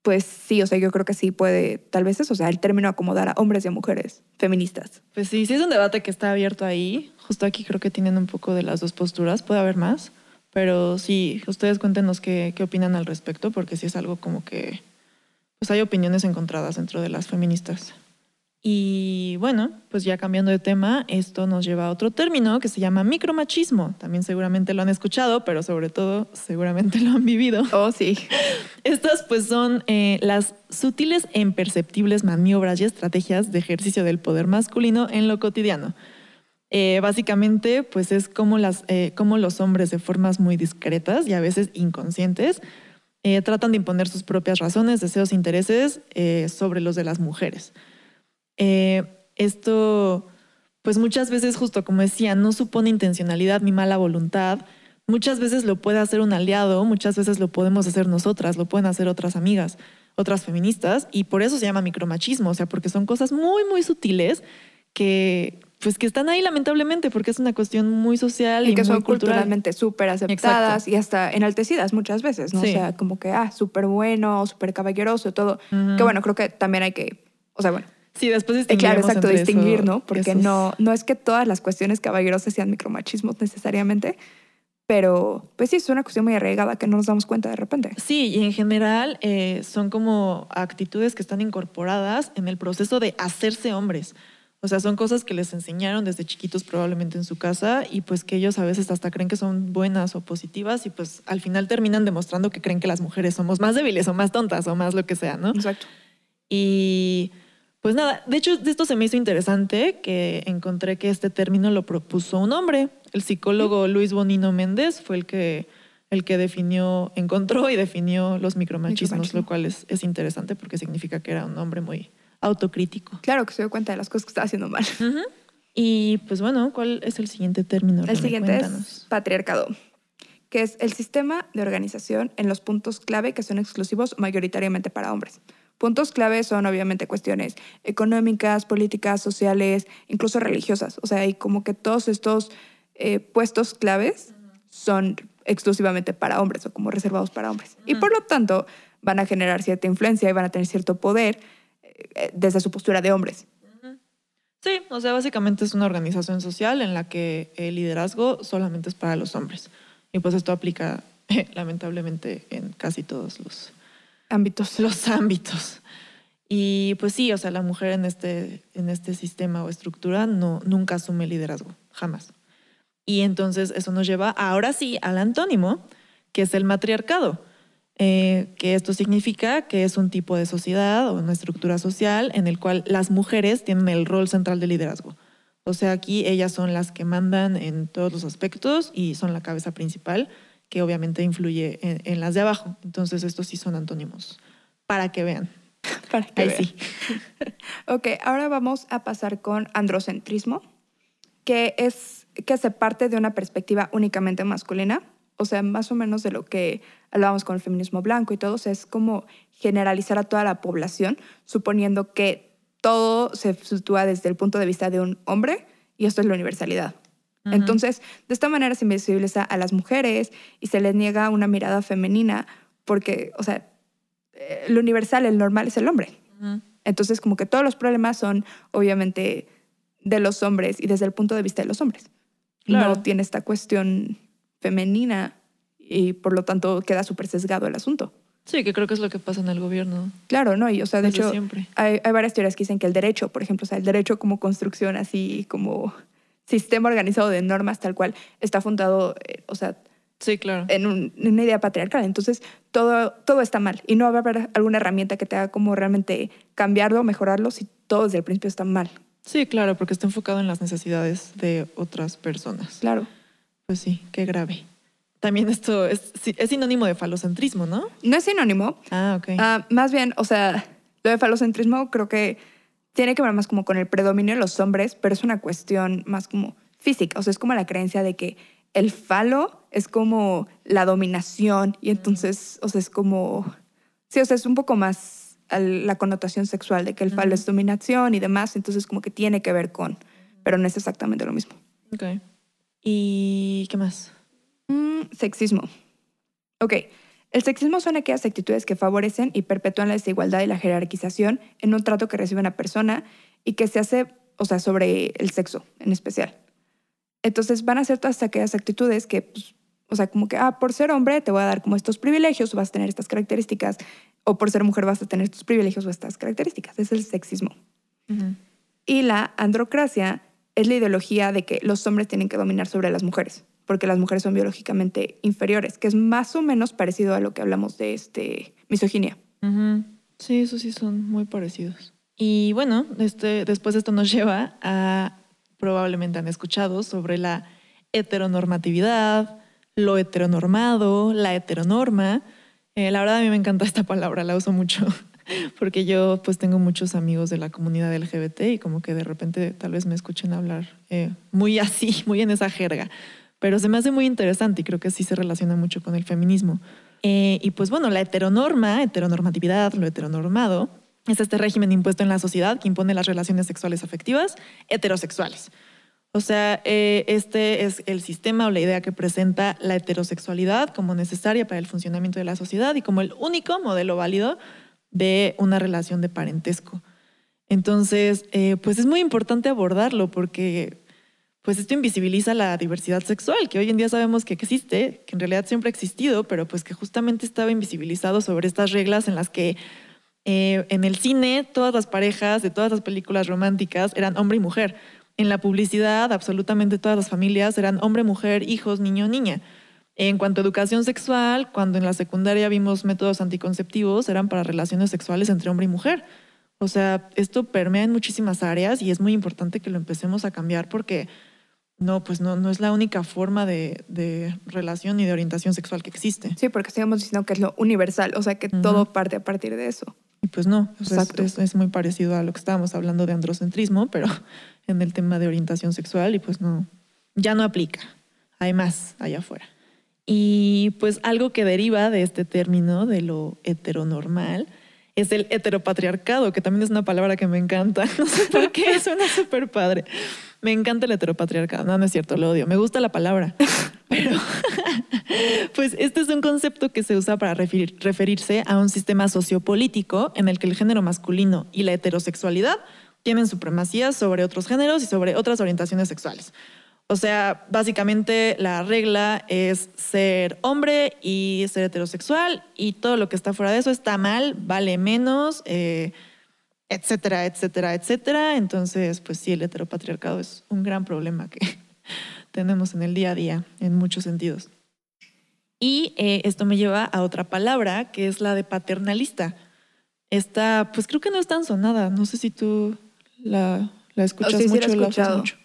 pues sí, o sea, yo creo que sí puede, tal vez eso, o sea, el término acomodar a hombres y a mujeres feministas. Pues sí, sí es un debate que está abierto ahí. Justo aquí creo que tienen un poco de las dos posturas, puede haber más, pero sí, ustedes cuéntenos qué, qué opinan al respecto, porque sí es algo como que, pues hay opiniones encontradas dentro de las feministas. Y bueno, pues ya cambiando de tema, esto nos lleva a otro término que se llama micromachismo. También seguramente lo han escuchado, pero sobre todo seguramente <laughs> lo han vivido. Oh, sí. Estas pues son eh, las sutiles e imperceptibles maniobras y estrategias de ejercicio del poder masculino en lo cotidiano. Eh, básicamente, pues es como, las, eh, como los hombres de formas muy discretas y a veces inconscientes tratan de imponer sus propias razones, deseos intereses sobre los de las mujeres. Eh, esto, pues muchas veces, justo como decía, no supone intencionalidad ni mala voluntad. Muchas veces lo puede hacer un aliado, muchas veces lo podemos hacer nosotras, lo pueden hacer otras amigas, otras feministas, y por eso se llama micromachismo, o sea, porque son cosas muy, muy sutiles que, pues que están ahí lamentablemente porque es una cuestión muy social y, que son culturalmente súper aceptadas y hasta enaltecidas muchas veces, ¿no? O sea, como que, ah, súper bueno, súper caballeroso, todo. Que bueno, creo que también hay que, o sea, bueno, Sí, después distinguir. Claro, exacto, distinguir, ¿no? Porque no, no es que todas las cuestiones caballerosas sean micromachismos necesariamente, pero pues sí, es una cuestión muy arraigada que no nos damos cuenta de repente. Sí, y en general eh, son como actitudes que están incorporadas en el proceso de hacerse hombres. O sea, son cosas que les enseñaron desde chiquitos probablemente en su casa y pues que ellos a veces hasta creen que son buenas o positivas y pues al final terminan demostrando que creen que las mujeres somos más débiles o más tontas o más lo que sea, ¿no? Exacto. Y pues nada, de hecho, de esto se me hizo interesante que encontré que este término lo propuso un hombre. El psicólogo Luis Bonino Méndez fue el que, el que definió, encontró y definió los micromachismos, lo cual es, es, interesante porque significa que era un hombre muy autocrítico. Claro, que se dio cuenta de las cosas que estaba haciendo mal. Y pues bueno, ¿cuál es el siguiente término? El siguiente es patriarcado, que es el sistema de organización en los puntos clave que son exclusivos mayoritariamente para hombres. Puntos clave son obviamente cuestiones económicas, políticas, sociales, incluso religiosas. O sea, y como que todos estos eh, puestos claves son exclusivamente para hombres o como reservados para hombres. Y por lo tanto van a generar cierta influencia y van a tener cierto poder eh, desde su postura de hombres. Sí, o sea, básicamente es una organización social en la que el liderazgo solamente es para los hombres. Y pues esto aplica <laughs> lamentablemente en casi todos los ámbitos. Los ámbitos. Y pues sí, o sea, la mujer en este, en este sistema o estructura no, nunca asume liderazgo, jamás. Y entonces eso nos lleva ahora sí al antónimo, que es el matriarcado. eh, que esto significa que es un tipo de sociedad o una estructura social en el cual las mujeres tienen el rol central de liderazgo. O sea, aquí ellas son las que mandan en todos los aspectos y son la cabeza principal, que obviamente influye en, las de abajo. Entonces, estos sí son antónimos, para que vean. <laughs> Para que vean. Sí. <laughs> ok, ahora vamos a pasar con androcentrismo, que es que se parte de una perspectiva únicamente masculina o sea, más o menos de lo que hablábamos con el feminismo blanco y todo, es como generalizar a toda la población, suponiendo que todo se sitúa desde el punto de vista de un hombre y esto es la universalidad. Entonces, de esta manera se invisibiliza a las mujeres y se les niega una mirada femenina porque, o sea, eh, lo universal, el normal es el hombre. Entonces, como que todos los problemas son obviamente de los hombres y desde el punto de vista de los hombres. No tiene esta cuestión femenina y por lo tanto queda súper sesgado el asunto. Sí, que creo que es lo que pasa en el gobierno. Claro, ¿no? Y o sea, de hecho, Hay, hay, varias teorías que dicen que el derecho, por ejemplo, o sea, el derecho como construcción, así como sistema organizado de normas tal cual, está fundado, eh, o sea, sí, claro. en, una idea patriarcal. Entonces, todo, todo está mal y no va a haber alguna herramienta que te haga como realmente cambiarlo, mejorarlo, si todo desde el principio está mal. Sí, claro, porque está enfocado en las necesidades de otras personas. Claro. Pues sí, qué grave. También esto es, es sinónimo de falocentrismo, ¿no? No es sinónimo. Ah, ok. Ah, más bien, o sea, lo de falocentrismo creo que tiene que ver más como con el predominio de los hombres, pero es una cuestión más como física. O sea, es como la creencia de que el falo es como la dominación y entonces, o sea, es como... Sí, o sea, es un poco más la connotación sexual de que el falo es dominación y demás, entonces como que tiene que ver con, pero no es exactamente lo mismo. Ok. ¿Y qué más? Mm, sexismo. Ok. El sexismo son aquellas actitudes que favorecen y perpetúan la desigualdad y la jerarquización en un trato que recibe una persona y que se hace, o sea, sobre el sexo en especial. Entonces van a ser todas aquellas actitudes que, pues, o sea, como que, ah, por ser hombre te voy a dar como estos privilegios o vas a tener estas características, o por ser mujer vas a tener estos privilegios o estas características. Es el sexismo. Y la androcracia es la ideología de que los hombres tienen que dominar sobre las mujeres, porque las mujeres son biológicamente inferiores, que es más o menos parecido a lo que hablamos de este, misoginia. Sí, eso sí son muy parecidos. Y bueno, este, después esto nos lleva a, probablemente han escuchado sobre la heteronormatividad, lo heteronormado, la heteronorma. Eh, la verdad a mí me encanta esta palabra, la uso mucho <laughs> porque yo pues tengo muchos amigos de la comunidad LGBT y como que de repente tal vez me escuchen hablar eh, muy así, muy en esa jerga, pero se me hace muy interesante y creo que sí se relaciona mucho con el feminismo. Eh, y pues bueno, la heteronorma, heteronormatividad, lo heteronormado, es este régimen impuesto en la sociedad que impone las relaciones sexuales afectivas heterosexuales. O sea, eh, este es el sistema o la idea que presenta la heterosexualidad como necesaria para el funcionamiento de la sociedad y como el único modelo válido de una relación de parentesco. Entonces, eh, pues es muy importante abordarlo porque pues esto invisibiliza la diversidad sexual, que hoy en día sabemos que existe, que en realidad siempre ha existido, pero pues que justamente estaba invisibilizado sobre estas reglas en las que eh, en el cine todas las parejas de todas las películas románticas eran hombre y mujer. En la publicidad absolutamente todas las familias eran hombre, mujer, hijos, niño, niña. En cuanto a educación sexual, cuando en la secundaria vimos métodos anticonceptivos, eran para relaciones sexuales entre hombre y mujer. O sea, esto permea en muchísimas áreas y es muy importante que lo empecemos a cambiar porque no, pues no, no es la única forma de, relación y de orientación sexual que existe. Sí, porque estamos diciendo que es lo universal, o sea, que todo parte a partir de eso. Y pues no, es, es, muy parecido a lo que estábamos hablando de androcentrismo, <laughs> pero en el tema de orientación sexual y pues no, ya no aplica. Hay más allá afuera. Y pues algo que deriva de este término, de lo heteronormal, es el heteropatriarcado, que también es una palabra que me encanta. <laughs> No sé por qué, <laughs> suena súper padre. Me encanta el heteropatriarcado. No, no es cierto, lo odio. Me gusta la palabra. <laughs> Pero, pues este es un concepto que se usa para referirse a un sistema sociopolítico en el que el género masculino y la heterosexualidad tienen supremacía sobre otros géneros y sobre otras orientaciones sexuales. O sea, básicamente la regla es ser hombre y ser heterosexual y todo lo que está fuera de eso está mal, vale menos, eh, etcétera, etcétera, etcétera. Entonces, pues sí, el heteropatriarcado es un gran problema que <laughs> tenemos en el día a día en muchos sentidos. Y eh, esto me lleva a otra palabra, que es la de paternalista. Esta, pues creo que no es tan sonada. No sé si tú la, la escuchas la mucho, la usas escuchado. mucho.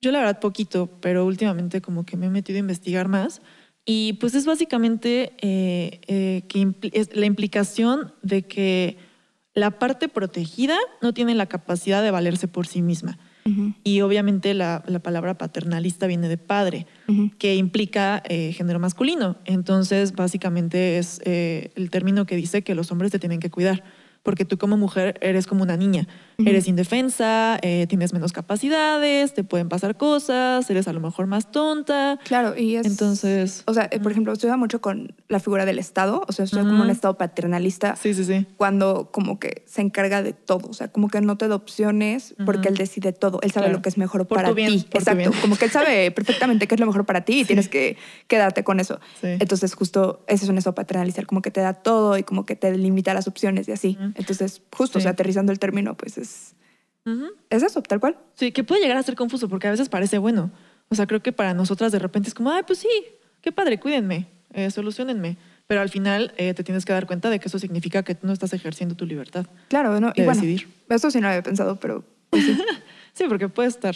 Yo la verdad poquito, pero últimamente como que me he metido a investigar más. Y pues es básicamente eh, eh, que es la implicación de que la parte protegida no tiene la capacidad de valerse por sí misma. Y obviamente la, la palabra paternalista viene de padre, que implica eh, género masculino. Entonces, básicamente es el término que dice que los hombres te tienen que cuidar, porque tú como mujer eres como una niña, eres indefensa, eh, tienes menos capacidades, te pueden pasar cosas, eres a lo mejor más tonta. Claro, y es... Entonces, O sea, eh, por ejemplo, estudia mucho con la figura del Estado, o sea, estudia como un. Estado paternalista sí, sí, sí. cuando como que se encarga de todo, o sea, como que no te da opciones porque él decide todo, él sabe Claro. lo que es mejor Por para bien, ti, exacto, como que él sabe <laughs> perfectamente qué es lo mejor para ti y tienes que quedarte con eso. Sí. Entonces, justo ese es un Estado paternalista, como que te da todo y como que te limita las opciones y así. Entonces, justo, o Sí. sea, aterrizando el término, pues es, Ujú. es eso, tal cual. Sí, que puede llegar a ser confuso porque a veces parece bueno. O sea, creo que para nosotras de repente es como, ay, pues sí, qué padre, cuídenme, eh, solucionenme. Pero al final eh, te tienes que dar cuenta de que eso significa que tú no estás ejerciendo tu libertad. Claro, ¿no? Y De bueno, decidir. eso sí no había pensado, pero pues sí. <laughs> Sí, porque puede estar,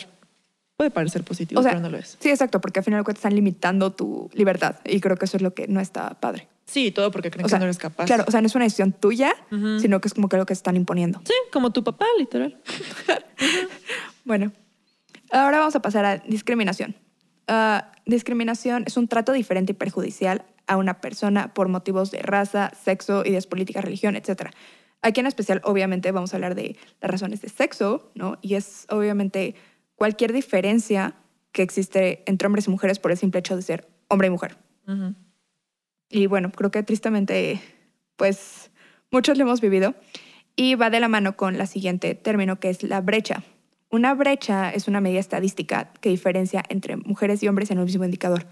puede parecer positivo, O sea, pero no lo es. sí, exacto, porque al final de cuentas están limitando tu libertad y creo que eso es lo que no está padre. Sí, todo porque creen O sea, que no eres capaz. Claro, o sea, no es una decisión tuya, sino que es como que lo que están imponiendo. Sí, como tu papá, literal. <laughs> Bueno, ahora vamos a pasar a discriminación. Ah, discriminación es un trato diferente y perjudicial a una persona por motivos de raza, sexo, ideas políticas, religión, etc. Aquí en especial, obviamente, vamos a hablar de las razones de sexo, ¿no? Y es obviamente cualquier diferencia que existe entre hombres y mujeres por el simple hecho de ser hombre y mujer. Ujú. Y bueno, creo que tristemente, pues muchos lo hemos vivido. Y va de la mano con la siguiente término, que es la brecha. Una brecha es una medida estadística que diferencia entre mujeres y hombres en un mismo indicador.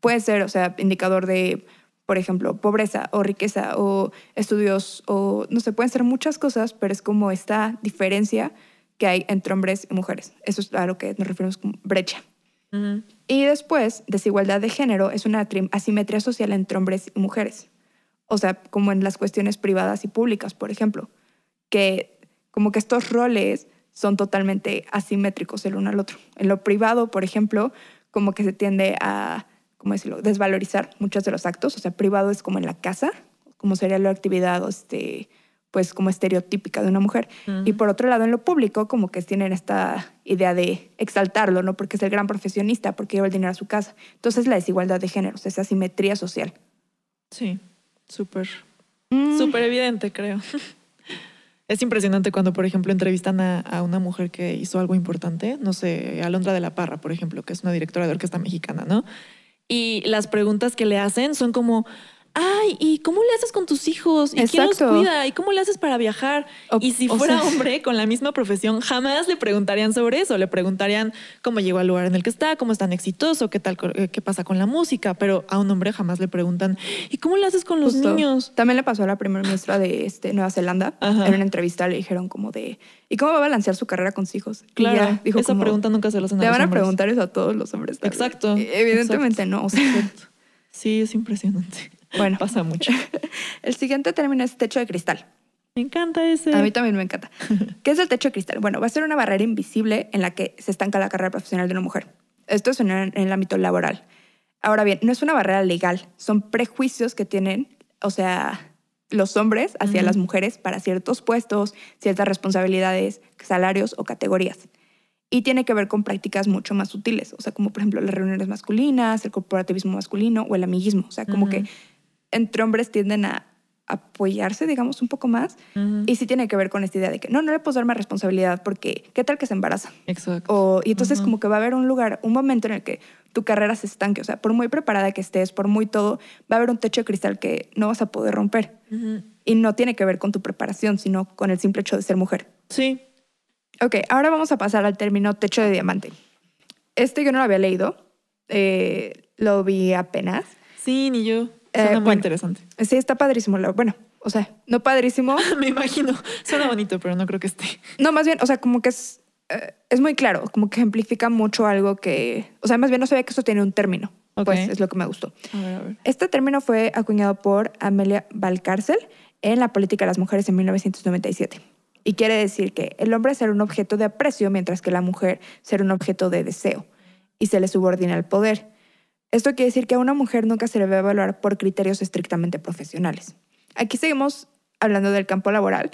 Puede ser, o sea, indicador de, por ejemplo, pobreza o riqueza o estudios o, no sé, pueden ser muchas cosas, pero es como esta diferencia que hay entre hombres y mujeres. Eso es a lo que nos referimos como brecha. Ujú. Y después, desigualdad de género es una asimetría social entre hombres y mujeres. O sea, como en las cuestiones privadas y públicas, por ejemplo, que como que estos roles son totalmente asimétricos el uno al otro. En lo privado, por ejemplo, como que se tiende a, ¿cómo decirlo?, desvalorizar muchos de los actos. O sea, privado es como en la casa, como sería la actividad, este, pues como estereotípica de una mujer. Y por otro lado, en lo público, como que tienen esta idea de exaltarlo, ¿no? Porque es el gran profesionista, porque lleva el dinero a su casa. Entonces, la desigualdad de géneros, esa asimetría social. Sí, súper, Mm, súper evidente, creo. <laughs> Es impresionante cuando, por ejemplo, entrevistan a, a una mujer que hizo algo importante, no sé, Alondra de la Parra, por ejemplo, que es una directora de orquesta mexicana, ¿no? Y las preguntas que le hacen son como, ay, ¿y cómo le haces con tus hijos? ¿Y quién los cuida? ¿Y cómo le haces para viajar? O- y si fuera sea- <laughs> hombre con la misma profesión, jamás le preguntarían sobre eso. Le preguntarían cómo llegó al lugar en el que está, cómo es tan exitoso, qué tal, eh, qué pasa con la música. Pero a un hombre jamás le preguntan, ¿y cómo le haces con los Justo. niños? También le pasó a la primera ministra de este, Nueva Zelanda. Ajá. En una entrevista le dijeron como de, ¿y cómo va a balancear su carrera con sus hijos? Claro, ya dijo esa como, pregunta nunca se la hacen a Le los van a hombres. preguntar eso a todos los hombres. vez". Exacto, Y Evidentemente no. O sea, Exacto. <laughs> Sí, es impresionante. Bueno, Pasa mucho. <laughs> el siguiente término es techo de cristal. Me encanta ese. A mí también me encanta. <laughs> ¿Qué es el techo de cristal? Bueno, va a ser una barrera invisible en la que se estanca la carrera profesional de una mujer. Esto es en el, ámbito laboral. Ahora bien, no es una barrera legal, son prejuicios que tienen, o sea, los hombres hacia las mujeres para ciertos puestos, ciertas responsabilidades, salarios o categorías. Y tiene que ver con prácticas mucho más sutiles, o sea, como por ejemplo las reuniones masculinas, el corporativismo masculino o el amiguismo. O sea, como que entre hombres tienden a apoyarse, digamos, un poco más. Y sí tiene que ver con esta idea de que no, no le puedo dar más responsabilidad porque ¿qué tal que se embaraza? Exacto. O, y entonces como que va a haber un lugar, un momento en el que tu carrera se estanque. O sea, por muy preparada que estés, por muy todo, va a haber un techo de cristal que no vas a poder romper. Y no tiene que ver con tu preparación, sino con el simple hecho de ser mujer. Sí. Ok, ahora vamos a pasar al término techo de diamante. Este yo no lo había leído, eh, lo vi apenas. Sí, ni yo. Eh, Suena muy bueno. interesante. Sí, está padrísimo. Bueno, o sea, no padrísimo, <laughs> Me imagino. Suena bonito, pero no creo que esté. No, más bien, o sea, como que es, eh, es muy claro, como que ejemplifica mucho algo que, o sea, más bien no sabía que eso tiene un término. Ok. Pues es lo que me gustó. A ver, a ver. Este término fue acuñado por Amelia Valcárcel en La política de las mujeres en 1997. Y quiere decir que el hombre será un objeto de aprecio mientras que la mujer será un objeto de deseo y se le subordina el poder. Esto quiere decir que a una mujer nunca se le debe evaluar por criterios estrictamente profesionales. Aquí seguimos hablando del campo laboral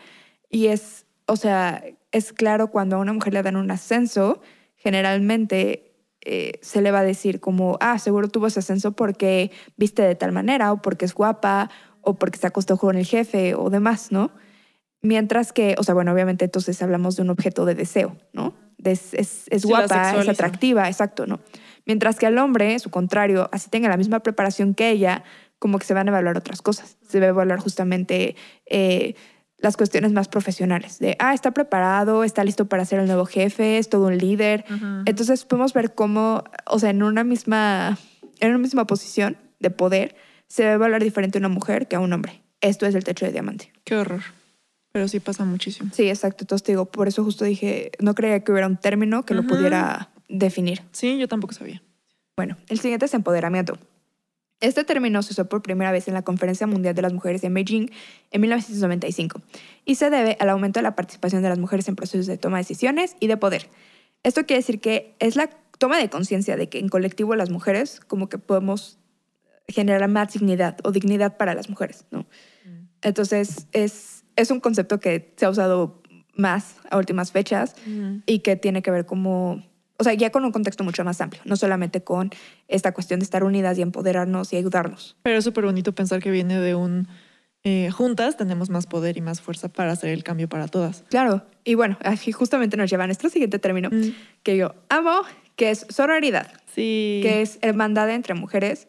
y es, o sea, es claro cuando a una mujer le dan un ascenso, generalmente eh, se le va a decir como, ah, seguro tuvo ese ascenso porque viste de tal manera o porque es guapa o porque se acostó con el jefe o demás, ¿no? Mientras que, o sea, bueno, obviamente entonces hablamos de un objeto de deseo, ¿no? De- es es, es Sí, guapa, es atractiva, exacto, ¿no? Mientras que al hombre, su contrario, así tenga la misma preparación que ella, como que se van a evaluar otras cosas. Se va a evaluar justamente eh, las cuestiones más profesionales, de, ah, está preparado, está listo para ser el nuevo jefe, es todo un líder. Entonces podemos ver cómo, o sea, en una misma, en una misma posición de poder, se va a evaluar diferente a una mujer que a un hombre. Esto es el techo de diamante. Qué horror. Pero sí pasa muchísimo. Sí, exacto. Entonces te digo, por eso justo dije, no creía que hubiera un término que lo pudiera definir. Sí, yo tampoco sabía. Bueno, el siguiente es empoderamiento. Este término se usó por primera vez en la Conferencia Mundial de las Mujeres en Beijing en 1995 y se debe al aumento de la participación de las mujeres en procesos de toma de decisiones y de poder. Esto quiere decir que es la toma de conciencia de que en colectivo las mujeres como que podemos generar más dignidad o dignidad para las mujeres, ¿no? Entonces es, es un concepto que se ha usado más a últimas fechas y que tiene que ver como, o sea, ya con un contexto mucho más amplio, no solamente con esta cuestión de estar unidas y empoderarnos y ayudarnos. Pero es súper bonito pensar que viene de un... eh, juntas tenemos más poder y más fuerza para hacer el cambio para todas. Claro, y bueno, aquí justamente nos lleva a nuestro siguiente término Mm. que yo amo, que es sororidad, Sí. que es hermandad entre mujeres,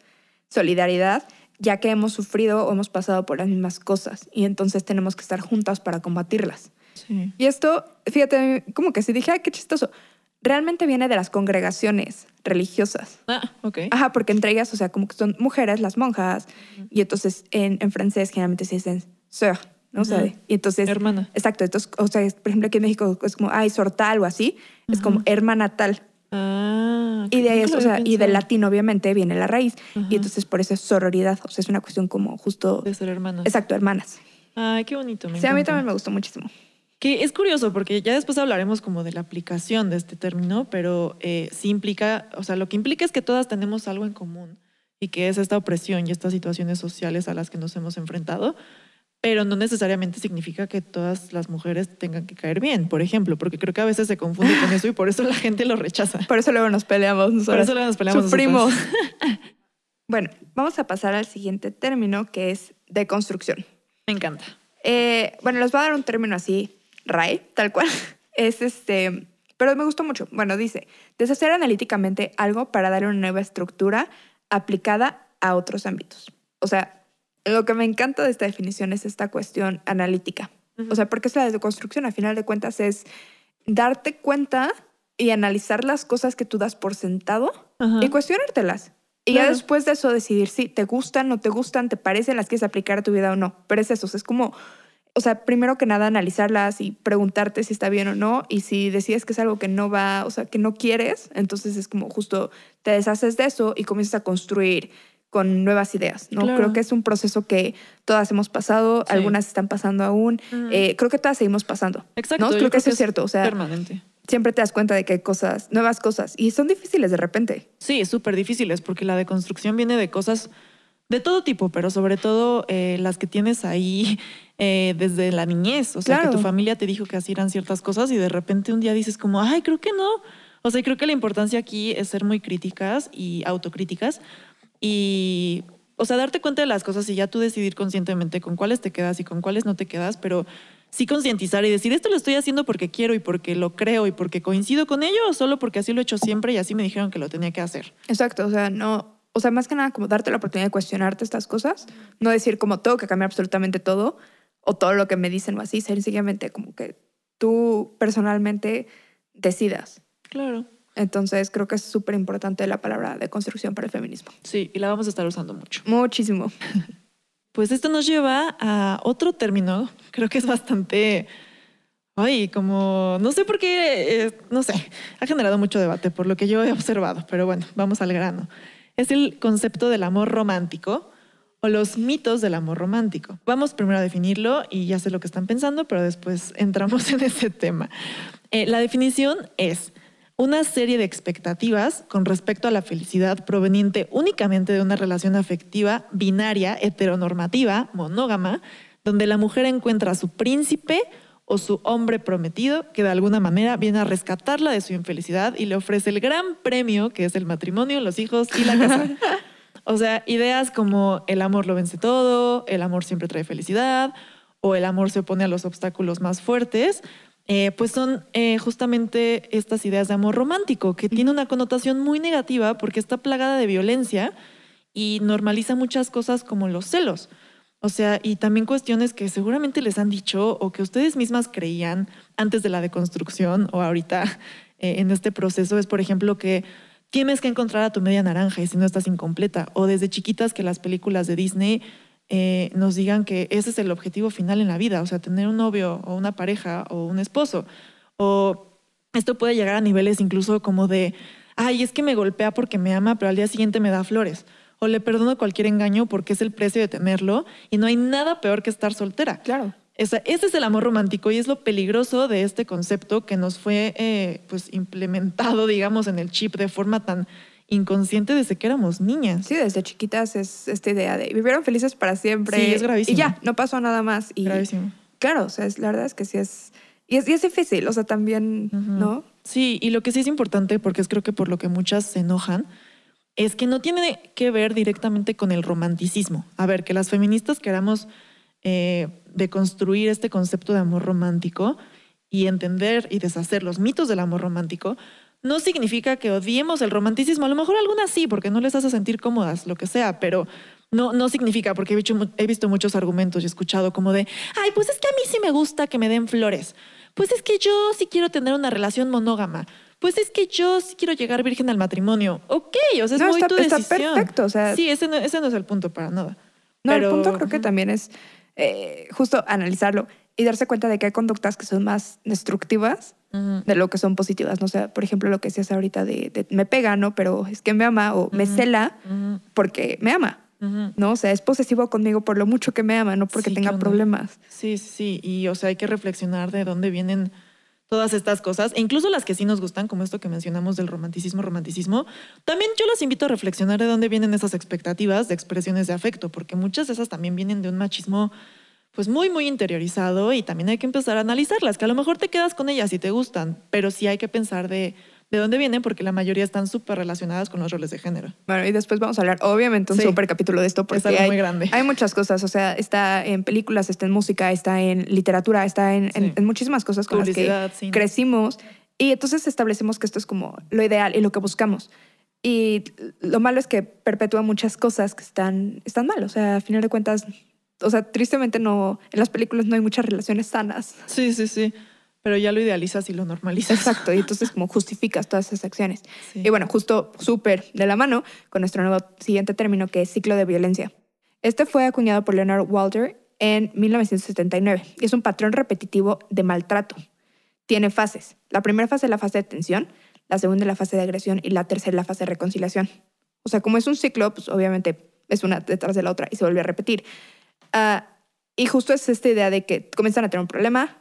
solidaridad, ya que hemos sufrido o hemos pasado por las mismas cosas y entonces tenemos que estar juntas para combatirlas. Sí. Y esto, fíjate, como que si dije, ay, qué chistoso, realmente viene de las congregaciones religiosas. Ah, ok. Ajá, porque entre ellas, o sea, como que son mujeres, las monjas, y entonces en, en francés generalmente se dicen sœur, ¿no? O sea, y entonces... Hermana. Exacto, entonces, o sea, por ejemplo, aquí en México es como, ay, sor tal o así, es como hermana tal. Ah. Y de eso, o sea, y del latín obviamente viene la raíz, y entonces por eso es sororidad, o sea, es una cuestión como justo... De ser hermana. Exacto, hermanas. Ay, qué bonito. Me Sí, a mí encanta. también me gustó muchísimo. Que es curioso porque ya después hablaremos como de la aplicación de este término, pero eh, sí implica, o sea, lo que implica es que todas tenemos algo en común y que es esta opresión y estas situaciones sociales a las que nos hemos enfrentado, pero no necesariamente significa que todas las mujeres tengan que caer bien, por ejemplo, porque creo que a veces se confunde con eso y por eso la gente lo rechaza. Por eso luego nos peleamos. Por nosotras. eso luego nos peleamos Sufrimos. <laughs> bueno, vamos a pasar al siguiente término que es deconstrucción. Me encanta. Eh, bueno, les voy a dar un término así, RAE, tal cual. <laughs> Es este, pero me gustó mucho. Bueno, dice, deshacer analíticamente algo para darle una nueva estructura aplicada a otros ámbitos. O sea, lo que me encanta de esta definición es esta cuestión analítica. O sea, porque es la deconstrucción, a final de cuentas, es darte cuenta y analizar las cosas que tú das por sentado y cuestionártelas. Y ya después de eso decidir si te gustan, no te gustan, te parecen, las quieres aplicar a tu vida o no. Pero es eso, o sea, es como, o sea, primero que nada analizarlas y preguntarte si está bien o no. Y si decides que es algo que no va, o sea, que no quieres, entonces es como justo te deshaces de eso y comienzas a construir con nuevas ideas, ¿no? Claro. Creo que es un proceso que todas hemos pasado, Sí. algunas están pasando aún, eh, creo que todas seguimos pasando. Exacto. Creo que eso es es cierto, o sea, permanente. siempre te das cuenta de que hay cosas, nuevas cosas, y son difíciles de repente. Sí, súper difíciles porque la deconstrucción viene de cosas de todo tipo, pero sobre todo eh, las que tienes ahí <laughs> eh, desde la niñez. O sea, Claro. que tu familia te dijo que así eran ciertas cosas y de repente un día dices como, ay, creo que no. O sea, creo que la importancia aquí es ser muy críticas y autocríticas y, o sea, darte cuenta de las cosas y ya tú decidir conscientemente con cuáles te quedas y con cuáles no te quedas, pero sí concientizar y decir, esto lo estoy haciendo porque quiero y porque lo creo y porque coincido con ello o solo porque así lo he hecho siempre y así me dijeron que lo tenía que hacer. Exacto, o sea, no, o sea, más que nada como darte la oportunidad de cuestionarte estas cosas, no decir como tengo que cambiar absolutamente todo o todo lo que me dicen o así, sencillamente como que tú personalmente decidas. Claro. Entonces creo que es súper importante la palabra de construcción para el feminismo. Sí, y la vamos a estar usando mucho. Muchísimo. <laughs> Pues esto nos lleva a otro término, creo que es bastante, ay, como, no sé por qué, eh, no sé, ha generado mucho debate por lo que yo he observado, pero bueno, vamos al grano. Es el concepto del amor romántico o los mitos del amor romántico. Vamos primero a definirlo y ya sé lo que están pensando, pero después <laughs> entramos en ese tema. Eh, la definición es una serie de expectativas con respecto a la felicidad proveniente únicamente de una relación afectiva binaria, heteronormativa, monógama, donde la mujer encuentra a su príncipe o su hombre prometido que de alguna manera viene a rescatarla de su infelicidad y le ofrece el gran premio que es el matrimonio, los hijos y la casa. o sea, ideas como el amor lo vence todo, el amor siempre trae felicidad o el amor se opone a los obstáculos más fuertes, eh, pues son eh, justamente estas ideas de amor romántico que tiene una connotación muy negativa porque está plagada de violencia y normaliza muchas cosas como los celos. O sea, y también cuestiones que seguramente les han dicho o que ustedes mismas creían antes de la deconstrucción o ahorita <laughs> eh, en este proceso es, por ejemplo, que tienes que encontrar a tu media naranja y si no estás incompleta. O desde chiquitas que las películas de Disney eh, nos digan que ese es el objetivo final en la vida, o sea, tener un novio o una pareja o un esposo. O esto puede llegar a niveles incluso como de, ay, es que me golpea porque me ama, pero al día siguiente me da flores o le perdono cualquier engaño porque es el precio de tenerlo y no hay nada peor que estar soltera. Claro. ese es el amor romántico y es lo peligroso de este concepto que nos fue eh, pues implementado, digamos, en el chip de forma tan inconsciente desde que éramos niñas. Sí, desde chiquitas es esta idea de vivieron felices para siempre. Sí, es gravísimo. Y ya, no pasó nada más. Y, gravísimo. Claro, o sea, es, la verdad es que sí es... Y es, y es difícil, o sea, también, ¿no? Sí, y lo que sí es importante, porque es creo que por lo que muchas se enojan, es que no tiene que ver directamente con el romanticismo. A ver, que las feministas queramos eh, deconstruir este concepto de amor romántico y entender y deshacer los mitos del amor romántico, no significa que odiemos el romanticismo. A lo mejor algunas sí, porque no les hace sentir cómodas, lo que sea, pero no, no significa, porque he visto, he visto muchos argumentos y he escuchado como de, ay, pues es que a mí sí me gusta que me den flores. Pues es que yo sí quiero tener una relación monógama pues es que yo sí quiero llegar virgen al matrimonio. Ok, o sea, es muy tu decisión. Está perfecto, o sea. Sí, ese no, es el punto para nada. No, el punto creo que también es eh, justo analizarlo y darse cuenta de que hay conductas que son más destructivas de lo que son positivas. No sé, por ejemplo, lo que decías ahorita de, me pega, ¿no? Pero es que me ama o me cela porque me ama. ¿no? O sea, es posesivo conmigo por lo mucho que me ama, no porque tenga problemas. Sí, sí, y o sea, hay que reflexionar de dónde vienen todas estas cosas, e incluso las que sí nos gustan, como esto que mencionamos del romanticismo, romanticismo, también yo los invito a reflexionar de dónde vienen esas expectativas de expresiones de afecto, porque muchas de esas también vienen de un machismo pues muy, muy interiorizado y también hay que empezar a analizarlas, que a lo mejor te quedas con ellas y te gustan, pero sí hay que pensar de de dónde vienen, porque la mayoría están súper relacionadas con los roles de género. Bueno, y después vamos a hablar, obviamente, un súper capítulo de esto, porque es hay, muy grande. hay muchas cosas. O sea, está en películas, está en música, está en literatura, está en, en, muchísimas cosas con las que crecimos. Y entonces establecemos que esto es como lo ideal y lo que buscamos. Y lo malo es que perpetúa muchas cosas que están, están mal. O sea, a final de cuentas, o sea, tristemente no, en las películas no hay muchas relaciones sanas. Sí, sí, sí. Pero ya lo idealizas y lo normalizas. Exacto, y entonces como justificas todas esas acciones. Y bueno, justo súper de la mano con nuestro nuevo siguiente término que es ciclo de violencia. Este fue acuñado por Leonard Walter en 1979 y es un patrón repetitivo de maltrato. Tiene fases. La primera fase es la fase de tensión, la segunda es la fase de agresión y la tercera es la fase de reconciliación. O sea, como es un ciclo, pues obviamente es una detrás de la otra y se vuelve a repetir. Uh, y justo es esta idea de que comienzan a tener un problema,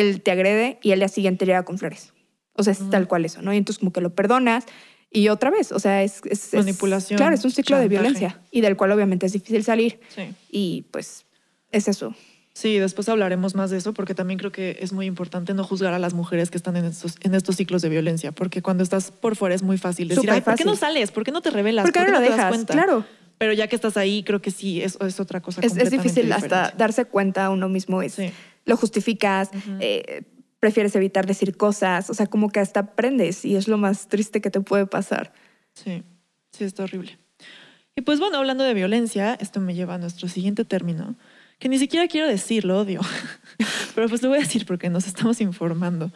él te agrede y el día siguiente llega con flores. O sea, es tal cual eso, ¿no? Y entonces como que lo perdonas y otra vez, o sea, es... Manipulación. claro, es un ciclo de violencia y del cual obviamente es difícil salir. Sí. Y pues es eso. Sí, después hablaremos más de eso porque también creo que es muy importante no juzgar a las mujeres que están en estos, en estos ciclos de violencia, porque cuando estás por fuera es muy fácil decir, Ay, ¿por qué no sales? ¿Por qué no te revelas? ¿Por qué, no, lo dejas? cuenta? Claro. Pero ya que estás ahí, creo que sí, es, es otra cosa. Es, es difícil hasta darse cuenta uno mismo. Es, sí lo justificas, eh, prefieres evitar decir cosas, o sea, como que hasta aprendes y es lo más triste que te puede pasar. Sí, sí, está horrible. Y pues bueno, hablando de violencia, esto me lleva a nuestro siguiente término, que ni siquiera quiero decirlo, odio, <laughs> pero pues lo voy a decir porque nos estamos informando.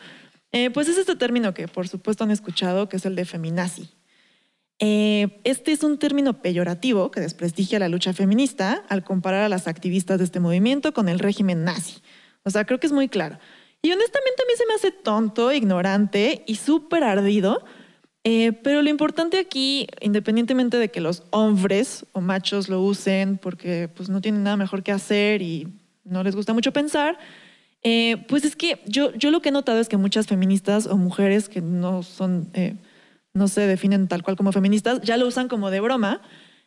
Eh, pues es este término que por supuesto han escuchado, que es el de feminazi. Eh, este es un término peyorativo que desprestigia la lucha feminista al comparar a las activistas de este movimiento con el régimen nazi. O sea, creo que es muy claro. Y honestamente a mí se me hace tonto, ignorante y súper ardido Eh, pero lo importante aquí, independientemente de que los hombres o machos lo usen porque pues, no tienen nada mejor que hacer y no les gusta mucho pensar, eh, pues es que yo, yo lo que he notado es que muchas feministas o mujeres que no son, eh, no se definen tal cual como feministas, ya lo usan como de broma,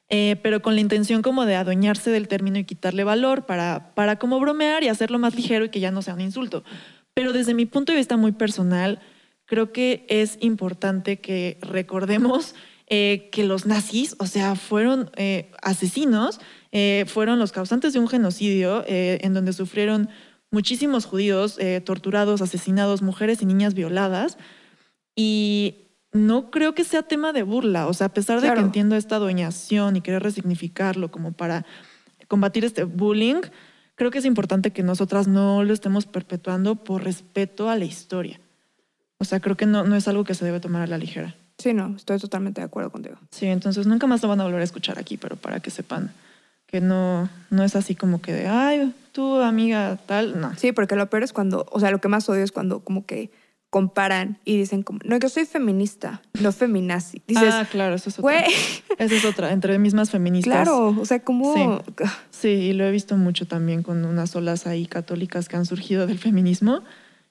pero con la intención como de adueñarse del término y quitarle valor para, para como bromear y hacerlo más ligero y que ya no sea un insulto. Pero desde mi punto de vista muy personal, creo que es importante que recordemos eh, que los nazis, o sea, fueron eh, asesinos, eh, fueron los causantes de un genocidio en donde sufrieron muchísimos judíos torturados, asesinados, mujeres y niñas violadas. Y no creo que sea tema de burla, o sea, a pesar de que entiendo esta adueñación y querer resignificarlo como para combatir este bullying, creo que es importante que nosotras no lo estemos perpetuando por respeto a la historia. O sea, creo que no, no es algo que se debe tomar a la ligera. Sí, no, estoy totalmente de acuerdo contigo. Sí, entonces nunca más lo van a volver a escuchar aquí, pero para que sepan que no, no es así como que de, ay, tú amiga tal, no. Sí, porque lo peor es cuando, o sea, lo que más odio es cuando como que comparan y dicen como, no, yo soy feminista, no feminazi. Dices, ah, claro, eso es otra. Esa es otra, entre mismas feministas. Claro, o sea, como... Sí. <laughs> sí, y lo he visto mucho también con unas olas ahí católicas que han surgido del feminismo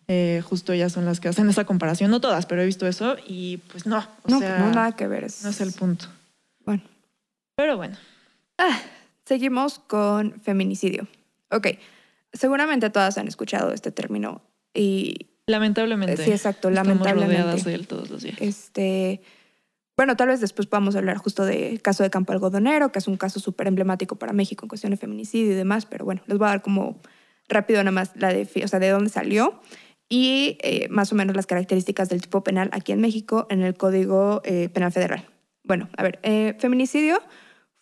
eh, justo ellas son las que hacen esa comparación. No todas, pero he visto eso y pues no. no, no nada que ver. No es el punto. Bueno. Pero bueno. Ah, seguimos con feminicidio. Ok, seguramente todas han escuchado este término y... Lamentablemente. Sí, exacto, lamentablemente. rodeadas de él todos los días. Este... Bueno, tal vez después podamos hablar justo del caso de Campo Algodonero, que es un caso súper emblemático para México en cuestión de feminicidio y demás, pero bueno, les voy a dar como rápido nada más la de, o sea, de dónde salió y eh, más o menos las características del tipo penal aquí en México en el Código eh, Penal Federal. Bueno, a ver, eh, feminicidio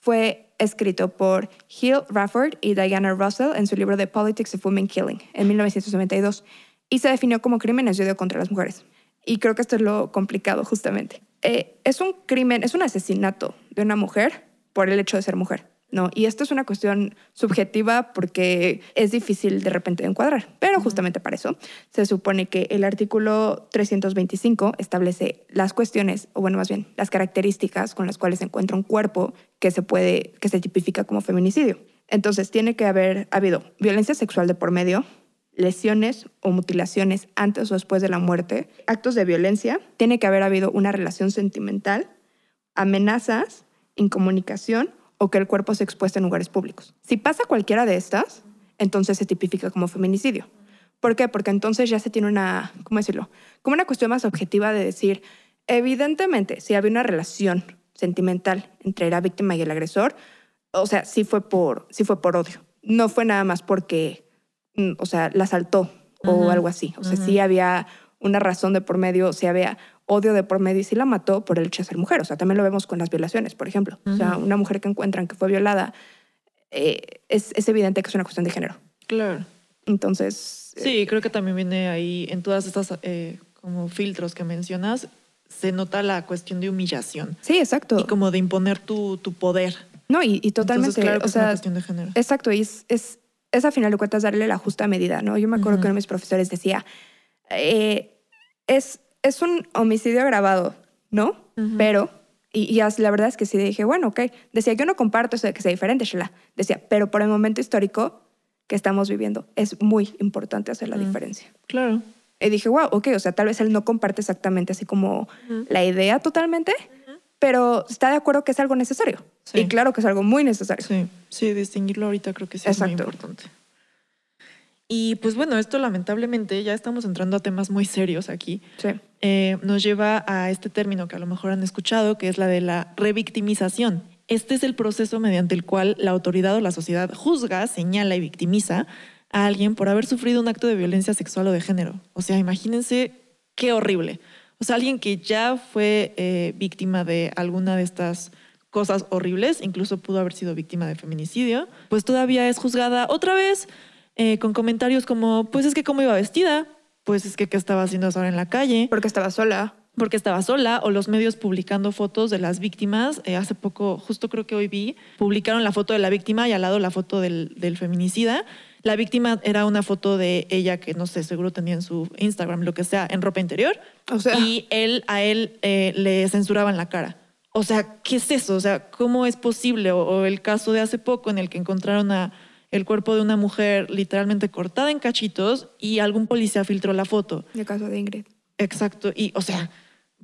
fue escrito por Hill Rafford y Diana Russell en su libro The Politics of Women Killing en 1992 y se definió como crímenes de odio contra las mujeres. Y creo que esto es lo complicado justamente. es un crimen, es un asesinato de una mujer por el hecho de ser mujer. ¿no? Y esto es una cuestión subjetiva porque es difícil de repente de encuadrar, pero justamente para eso se supone que el artículo 325 establece las cuestiones, o bueno, más bien, las características con las cuales se encuentra un cuerpo que se puede, que se tipifica como feminicidio. Entonces, tiene que haber habido violencia sexual de por medio, lesiones o mutilaciones antes o después de la muerte, actos de violencia, tiene que haber habido una relación sentimental, amenazas, incomunicación o que el cuerpo se expuesto en lugares públicos. Si pasa cualquiera de estas, entonces se tipifica como feminicidio. ¿Por qué? Porque entonces ya se tiene una, ¿cómo decirlo? Como una cuestión más objetiva de decir, evidentemente, si había una relación sentimental entre la víctima y el agresor, o sea, sí fue por, sí fue por odio. No fue nada más porque, o sea, la asaltó o algo así. O sea, sí había una razón de por medio, sí había odio de por medio y si la mató por el hecho de ser mujer. O sea, también lo vemos con las violaciones, por ejemplo. O sea, una mujer que encuentran que fue violada, eh, es, es, evidente que es una cuestión de género. Claro. Entonces... Eh, sí, creo que también viene ahí en todas estas eh, como filtros que mencionas, se nota la cuestión de humillación. Sí, exacto. Y como de imponer tu, tu poder. No, y, y totalmente... claro o sea, es una cuestión de género. Exacto, y es, es, es a final de cuentas darle la justa medida, ¿no? Yo me acuerdo que uno de mis profesores decía, es es un homicidio agravado, ¿no? Pero, y, la verdad es que sí dije, bueno, ok. Decía, yo no comparto eso de que sea diferente, Shela. Decía, pero por el momento histórico que estamos viviendo, es muy importante hacer la diferencia. Claro. Y dije, wow, ok, o sea, tal vez él no comparte exactamente así como la idea totalmente, pero está de acuerdo que es algo necesario. Y claro que es algo muy necesario. Sí, sí, distinguirlo ahorita creo que sí es muy importante. Y pues bueno, esto lamentablemente ya estamos entrando a temas muy serios aquí. Sí. Eh, nos lleva a este término que a lo mejor han escuchado, que es la de la revictimización. Este es el proceso mediante el cual la autoridad o la sociedad juzga, señala y victimiza a alguien por haber sufrido un acto de violencia sexual o de género. O sea, imagínense qué horrible. O sea, alguien que ya fue eh, víctima de alguna de estas cosas horribles, incluso pudo haber sido víctima de feminicidio, pues todavía es juzgada otra vez eh, con comentarios como, pues es que cómo iba vestida, pues es que qué estaba haciendo ahora en la calle. Porque estaba sola. Porque estaba sola, o los medios publicando fotos de las víctimas. Eh, hace poco, justo creo que hoy vi, publicaron la foto de la víctima y al lado la foto del, del feminicida. La víctima era una foto de ella que no sé, seguro tenía en su Instagram, lo que sea, en ropa interior. O sea, Y él, a él eh, le censuraban la cara. O sea, ¿qué es eso? O sea, ¿cómo es posible? O, o el caso de hace poco en el que encontraron a el cuerpo de una mujer literalmente cortada en cachitos y algún policía filtró la foto. el caso de Ingrid. Exacto. Y, o sea,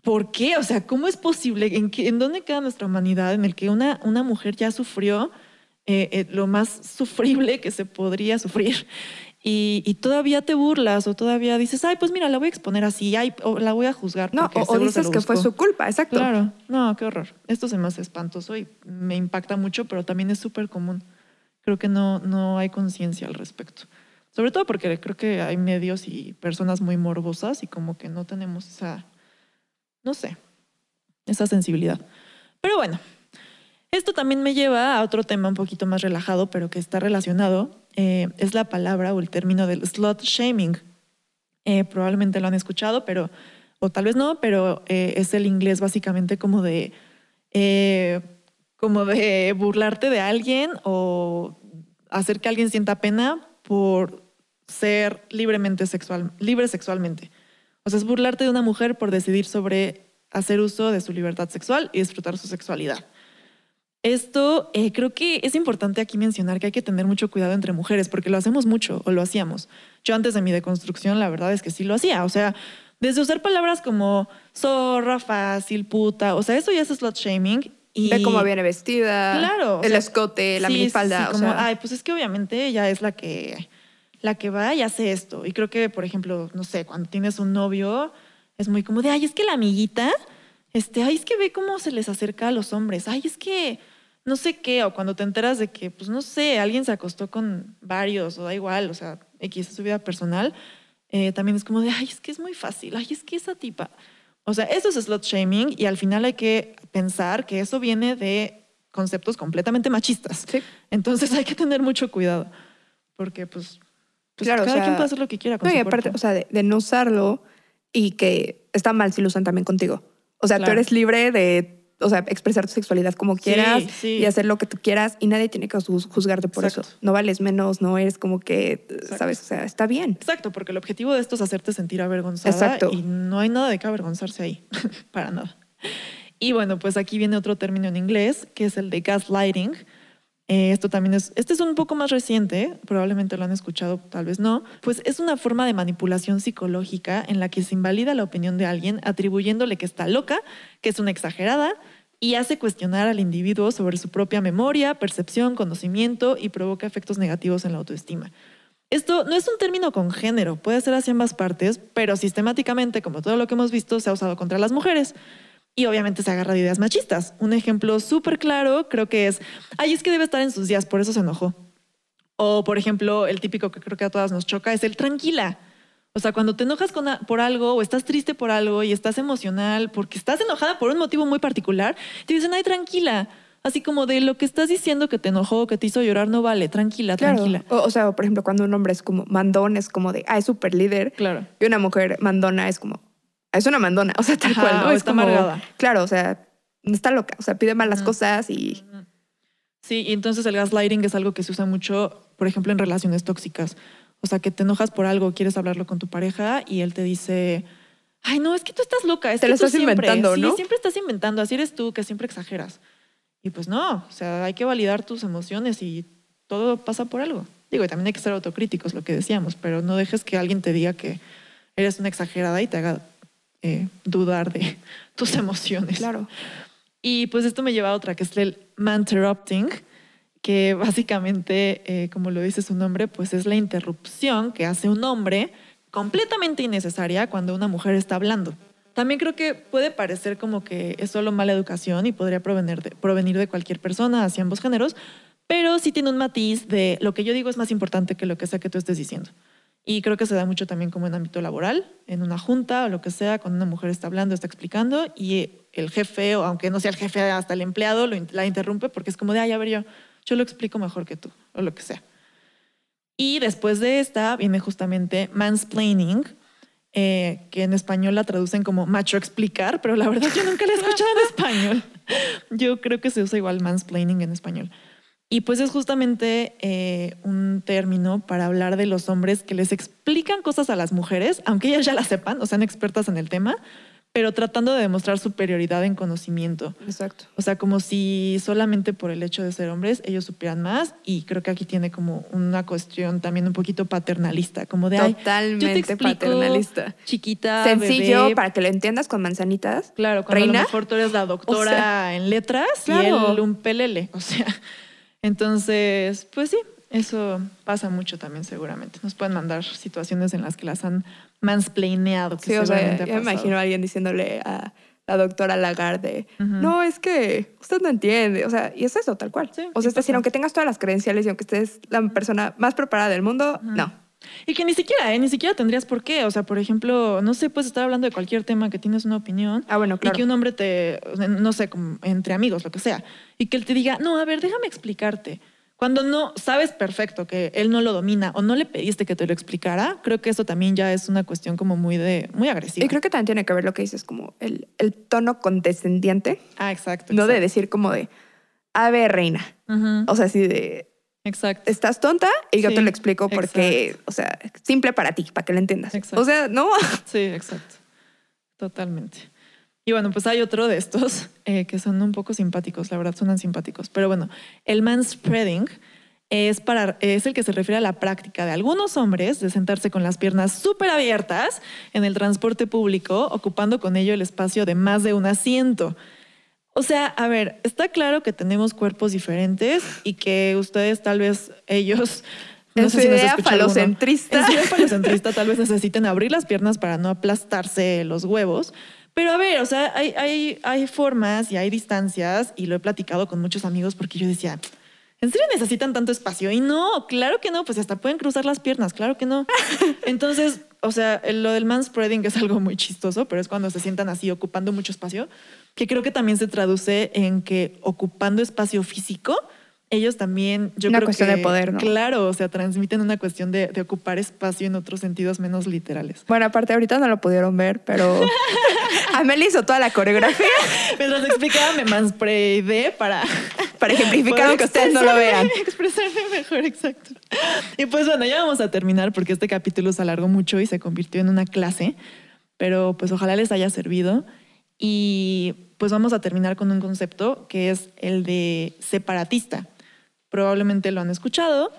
¿por qué? O sea, ¿cómo es posible? ¿En, qué- en dónde queda nuestra humanidad en el que una, una mujer ya sufrió eh, eh, lo más sufrible que se podría sufrir? Y, y todavía te burlas o todavía dices, ay, pues mira, la voy a exponer así, ay, o la voy a juzgar. No, o, o dices que fue buscó". su culpa, exacto. Claro, no, qué horror. Esto se me hace espantoso y me impacta mucho, pero también es súper común. Creo que no, no hay conciencia al respecto. Sobre todo porque creo que hay medios y personas muy morbosas y como que no tenemos esa, no sé, esa sensibilidad. Pero bueno, esto también me lleva a otro tema un poquito más relajado, pero que está relacionado. Eh, es la palabra o el término del slut shaming. Eh, probablemente lo han escuchado, pero, o tal vez no, pero eh, es el inglés básicamente como de, como de burlarte de alguien o hacer que alguien sienta pena por ser libremente sexual, libre sexualmente. O sea, es burlarte de una mujer por decidir sobre hacer uso de su libertad sexual y disfrutar su sexualidad. Esto eh, creo que es importante aquí mencionar que hay que tener mucho cuidado entre mujeres porque lo hacemos mucho o lo hacíamos. Yo antes de mi deconstrucción la verdad es que sí lo hacía. O sea, desde usar palabras como zorra, fácil, puta, o sea, eso ya es slut shaming. Y Ve cómo viene vestida. Claro, El sea, escote, la sí, sí, minifalda. sí, o como, sea, ay, pues es que obviamente ella es la que, la que va y hace esto. Y creo que, por ejemplo, no sé, cuando tienes un novio, es muy como de, ay, es que la amiguita, este, ay, es que ve cómo se les acerca a los hombres. Ay, es que no sé qué. O cuando te enteras de que, pues no sé, alguien se acostó con varios, o da igual, o sea, X es su vida personal, eh, también es como de, ay, es que es muy fácil. Ay, es que esa tipa. O sea, eso es slut shaming y al final hay que pensar que eso viene de conceptos completamente machistas. Sí. Entonces hay que tener mucho cuidado, porque pues, pues Claro, o cada sea, quien puede hacer lo que quiera con No, y su aparte, cuerpo. o sea, de, de no usarlo y que está mal si lo usan también contigo. O sea, tú eres libre de, o sea, expresar tu sexualidad como quieras sí. y hacer lo que tú quieras y nadie tiene que juz- juzgarte por Exacto. eso. No vales menos, no eres como que, Exacto. ¿sabes? O sea, está bien. Exacto, porque el objetivo de esto es hacerte sentir avergonzada Exacto. y no hay nada de qué avergonzarse ahí, <laughs> para nada. Y bueno, pues aquí viene otro término en inglés, que es el de gaslighting. Eh, esto también es, este es un poco más reciente, probablemente lo han escuchado, tal vez no. Pues es una forma de manipulación psicológica en la que se invalida la opinión de alguien atribuyéndole que está loca, que es una exagerada y hace cuestionar al individuo sobre su propia memoria, percepción, conocimiento y provoca efectos negativos en la autoestima. Esto no es un término con género, puede ser hacia ambas partes, pero sistemáticamente, como todo lo que hemos visto, se ha usado contra las mujeres. Y obviamente se agarra de ideas machistas. Un ejemplo súper claro creo que es, ay, es que debe estar en sus días, por eso se enojó. O, por ejemplo, el típico que creo que a todas nos choca es el tranquila. O sea, cuando te enojas con por algo o estás triste por algo y estás emocional porque estás enojada por un motivo muy particular, te dicen, ay, tranquila. Así como de lo que estás diciendo que te enojó, que te hizo llorar, no vale, tranquila, Claro. tranquila. O, o sea, por ejemplo, cuando un hombre es como mandón, es como de, ah, es súper líder. Claro. Y una mujer mandona es como, "Ah, es una mandona. O sea, tal Ajá, cual, ¿no? es está como, amargada. Claro, o sea, está loca. O sea, pide malas cosas y. Sí, y entonces el gaslighting es algo que se usa mucho, por ejemplo, en relaciones tóxicas. O sea, que te enojas por algo, quieres hablarlo con tu pareja y él te dice, ay, no, es que tú estás loca, es Te que lo estás siempre, inventando, sí, ¿no? siempre estás inventando, así eres tú, que siempre exageras. Y pues no, o sea, hay que validar tus emociones y todo pasa por algo. Digo, y también hay que ser autocríticos, lo que decíamos, pero no dejes que alguien te diga que eres una exagerada y te haga eh, dudar de <laughs> tus emociones. Claro. Y pues esto me lleva a otra, que es el manterrupting, que básicamente, eh, como lo dice su nombre, pues es la interrupción que hace un hombre completamente innecesaria cuando una mujer está hablando. También creo que puede parecer como que es solo mala educación y podría provenir de, provenir de cualquier persona hacia ambos géneros, pero sí tiene un matiz de lo que yo digo es más importante que lo que sea que tú estés diciendo. Y creo que se da mucho también como en ámbito laboral, en una junta o lo que sea, cuando una mujer está hablando, está explicando y el jefe, o aunque no sea el jefe, hasta el empleado lo la interrumpe porque es como de, ay, a ver, yo, yo lo explico mejor que tú, o lo que sea. Y después de esta viene justamente mansplaining, eh, que en español la traducen como macho explicar, pero la verdad yo nunca la he escuchado en español. <laughs> Yo creo que se usa igual mansplaining en español. Y pues es justamente eh, un término para hablar de los hombres que les explican cosas a las mujeres, aunque ellas ya las sepan o sean expertas en el tema, pero tratando de demostrar superioridad en conocimiento. Exacto. O sea, como si solamente por el hecho de ser hombres ellos supieran más y creo que aquí tiene como una cuestión también un poquito paternalista, como de, ay, yo te Totalmente explico, paternalista. chiquita, Sencillo bebé, para que lo entiendas con manzanitas. Claro, cuando a ¿Reina? lo mejor tú eres la doctora O sea, en letras claro. y él un pelele. O sea, entonces, pues sí, eso pasa mucho también seguramente. Nos pueden mandar situaciones en las que las han mansplaineado. Que Sí, o sea, me imagino a alguien diciéndole a la doctora Lagarde, no, es que usted no entiende. O sea, y es eso, tal cual. Sí, o sea, es decir, aunque tengas todas las credenciales y aunque estés la persona más preparada del mundo, no. Y que ni siquiera, ¿eh? ni siquiera tendrías por qué. O sea, por ejemplo, no sé, puedes estar hablando de cualquier tema que tienes una opinión. Ah, bueno, claro. Y que un hombre te, no sé, como entre amigos, lo que sea, y que él te diga, no, a ver, déjame explicarte. Cuando no sabes perfecto que él no lo domina o no le pediste que te lo explicara, creo que eso también ya es una cuestión como muy de muy agresiva. Y creo que también tiene que ver lo que dices, como el, el tono condescendiente, ah, exacto. no de exacto. decir como de, a ver, reina. Ujú, O sea, así de, Exacto. estás tonta y yo Sí, te lo explico porque, exacto. o sea, simple para ti, para que lo entiendas. Exacto. O sea, no. <laughs> Sí, exacto. Totalmente. Y bueno, pues hay otro de estos eh, que son un poco simpáticos, la verdad, suenan simpáticos. Pero bueno, el manspreading es, para, es el que se refiere a la práctica de algunos hombres de sentarse con las piernas súper abiertas en el transporte público, ocupando con ello el espacio de más de un asiento. O sea, a ver, está claro que tenemos cuerpos diferentes y que ustedes tal vez ellos... En su nos idea escucha alguno. falocentrista. En su idea falocentrista tal vez necesiten abrir las piernas para no aplastarse los huevos. Pero a ver, o sea, hay, hay, hay formas y hay distancias y lo he platicado con muchos amigos porque yo decía, ¿en serio necesitan tanto espacio? Y no, claro que no, pues hasta pueden cruzar las piernas, claro que no. <laughs> Entonces, o sea, lo del manspreading es algo muy chistoso, pero es cuando se sientan así ocupando mucho espacio, que creo que también se traduce en que ocupando espacio físico, ellos también, yo Una creo cuestión que, de poder, ¿no? Claro, o sea, transmiten una cuestión de, de ocupar espacio en otros sentidos menos literales. Bueno, aparte ahorita no lo pudieron ver, pero <laughs> Amelia hizo toda la coreografía Mientras explicaba, me manspreadé para... para ejemplificar poder aunque ustedes no lo vean. Expresarme mejor, exacto. Y pues bueno, ya vamos a terminar porque este capítulo se alargó mucho y se convirtió en una clase, pero pues ojalá les haya servido. Y pues vamos a terminar con un concepto que es el de separatista. Probablemente lo han escuchado.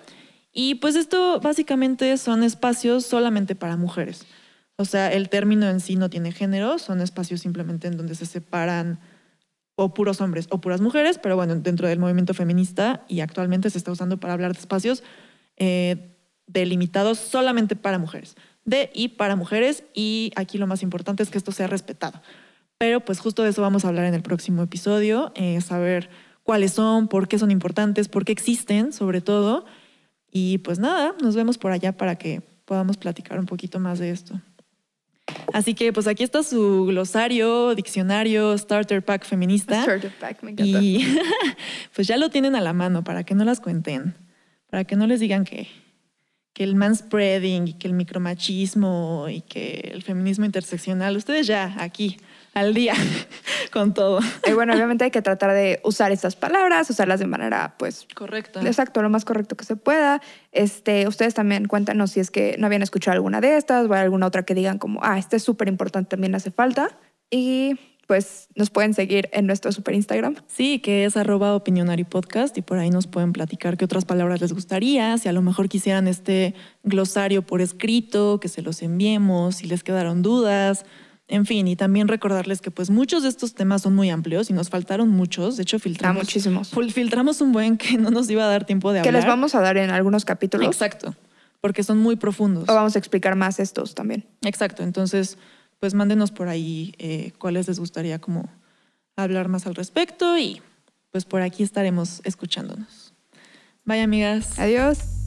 Y pues esto básicamente son espacios solamente para mujeres. O sea, el término en sí no tiene género, son espacios simplemente en donde se separan o puros hombres o puras mujeres, pero bueno, dentro del movimiento feminista y actualmente se está usando para hablar de espacios eh, delimitados solamente para mujeres, de y para mujeres, y aquí lo más importante es que esto sea respetado. Pero pues justo de eso vamos a hablar en el próximo episodio, eh, saber cuáles son, por qué son importantes, por qué existen sobre todo, y pues nada, nos vemos por allá para que podamos platicar un poquito más de esto. Así que pues aquí está su glosario, diccionario, starter pack feminista. Starter pack, me encanta. Y <laughs> pues ya lo tienen a la mano para que no las cuenten, para que no les digan que, que el manspreading y que el micromachismo y que el feminismo interseccional, ustedes ya aquí, al día, <laughs> con todo. Y bueno, obviamente hay que tratar de usar estas palabras, usarlas de manera, pues, Correcto. exacto, lo más correcto que se pueda. Este, ustedes también cuéntanos si es que no habían escuchado alguna de estas o hay alguna otra que digan como, ah, este es súper importante, también hace falta. Y pues nos pueden seguir en nuestro super Instagram. Sí, que es arroba opinionario podcast y por ahí nos pueden platicar qué otras palabras les gustaría, si a lo mejor quisieran este glosario por escrito, que se los enviemos, si les quedaron dudas, en fin, y también recordarles que pues muchos de estos temas son muy amplios y nos faltaron muchos, de hecho Ah, filtramos, muchísimos. fil- filtramos un buen que <laughs> no nos iba a dar tiempo de Que hablar. les vamos a dar en algunos capítulos. Exacto, porque son muy profundos. O vamos a explicar más estos también. Exacto, entonces pues mándenos por ahí eh, cuáles les gustaría como hablar más al respecto y pues por aquí estaremos escuchándonos. Bye amigas. Adiós.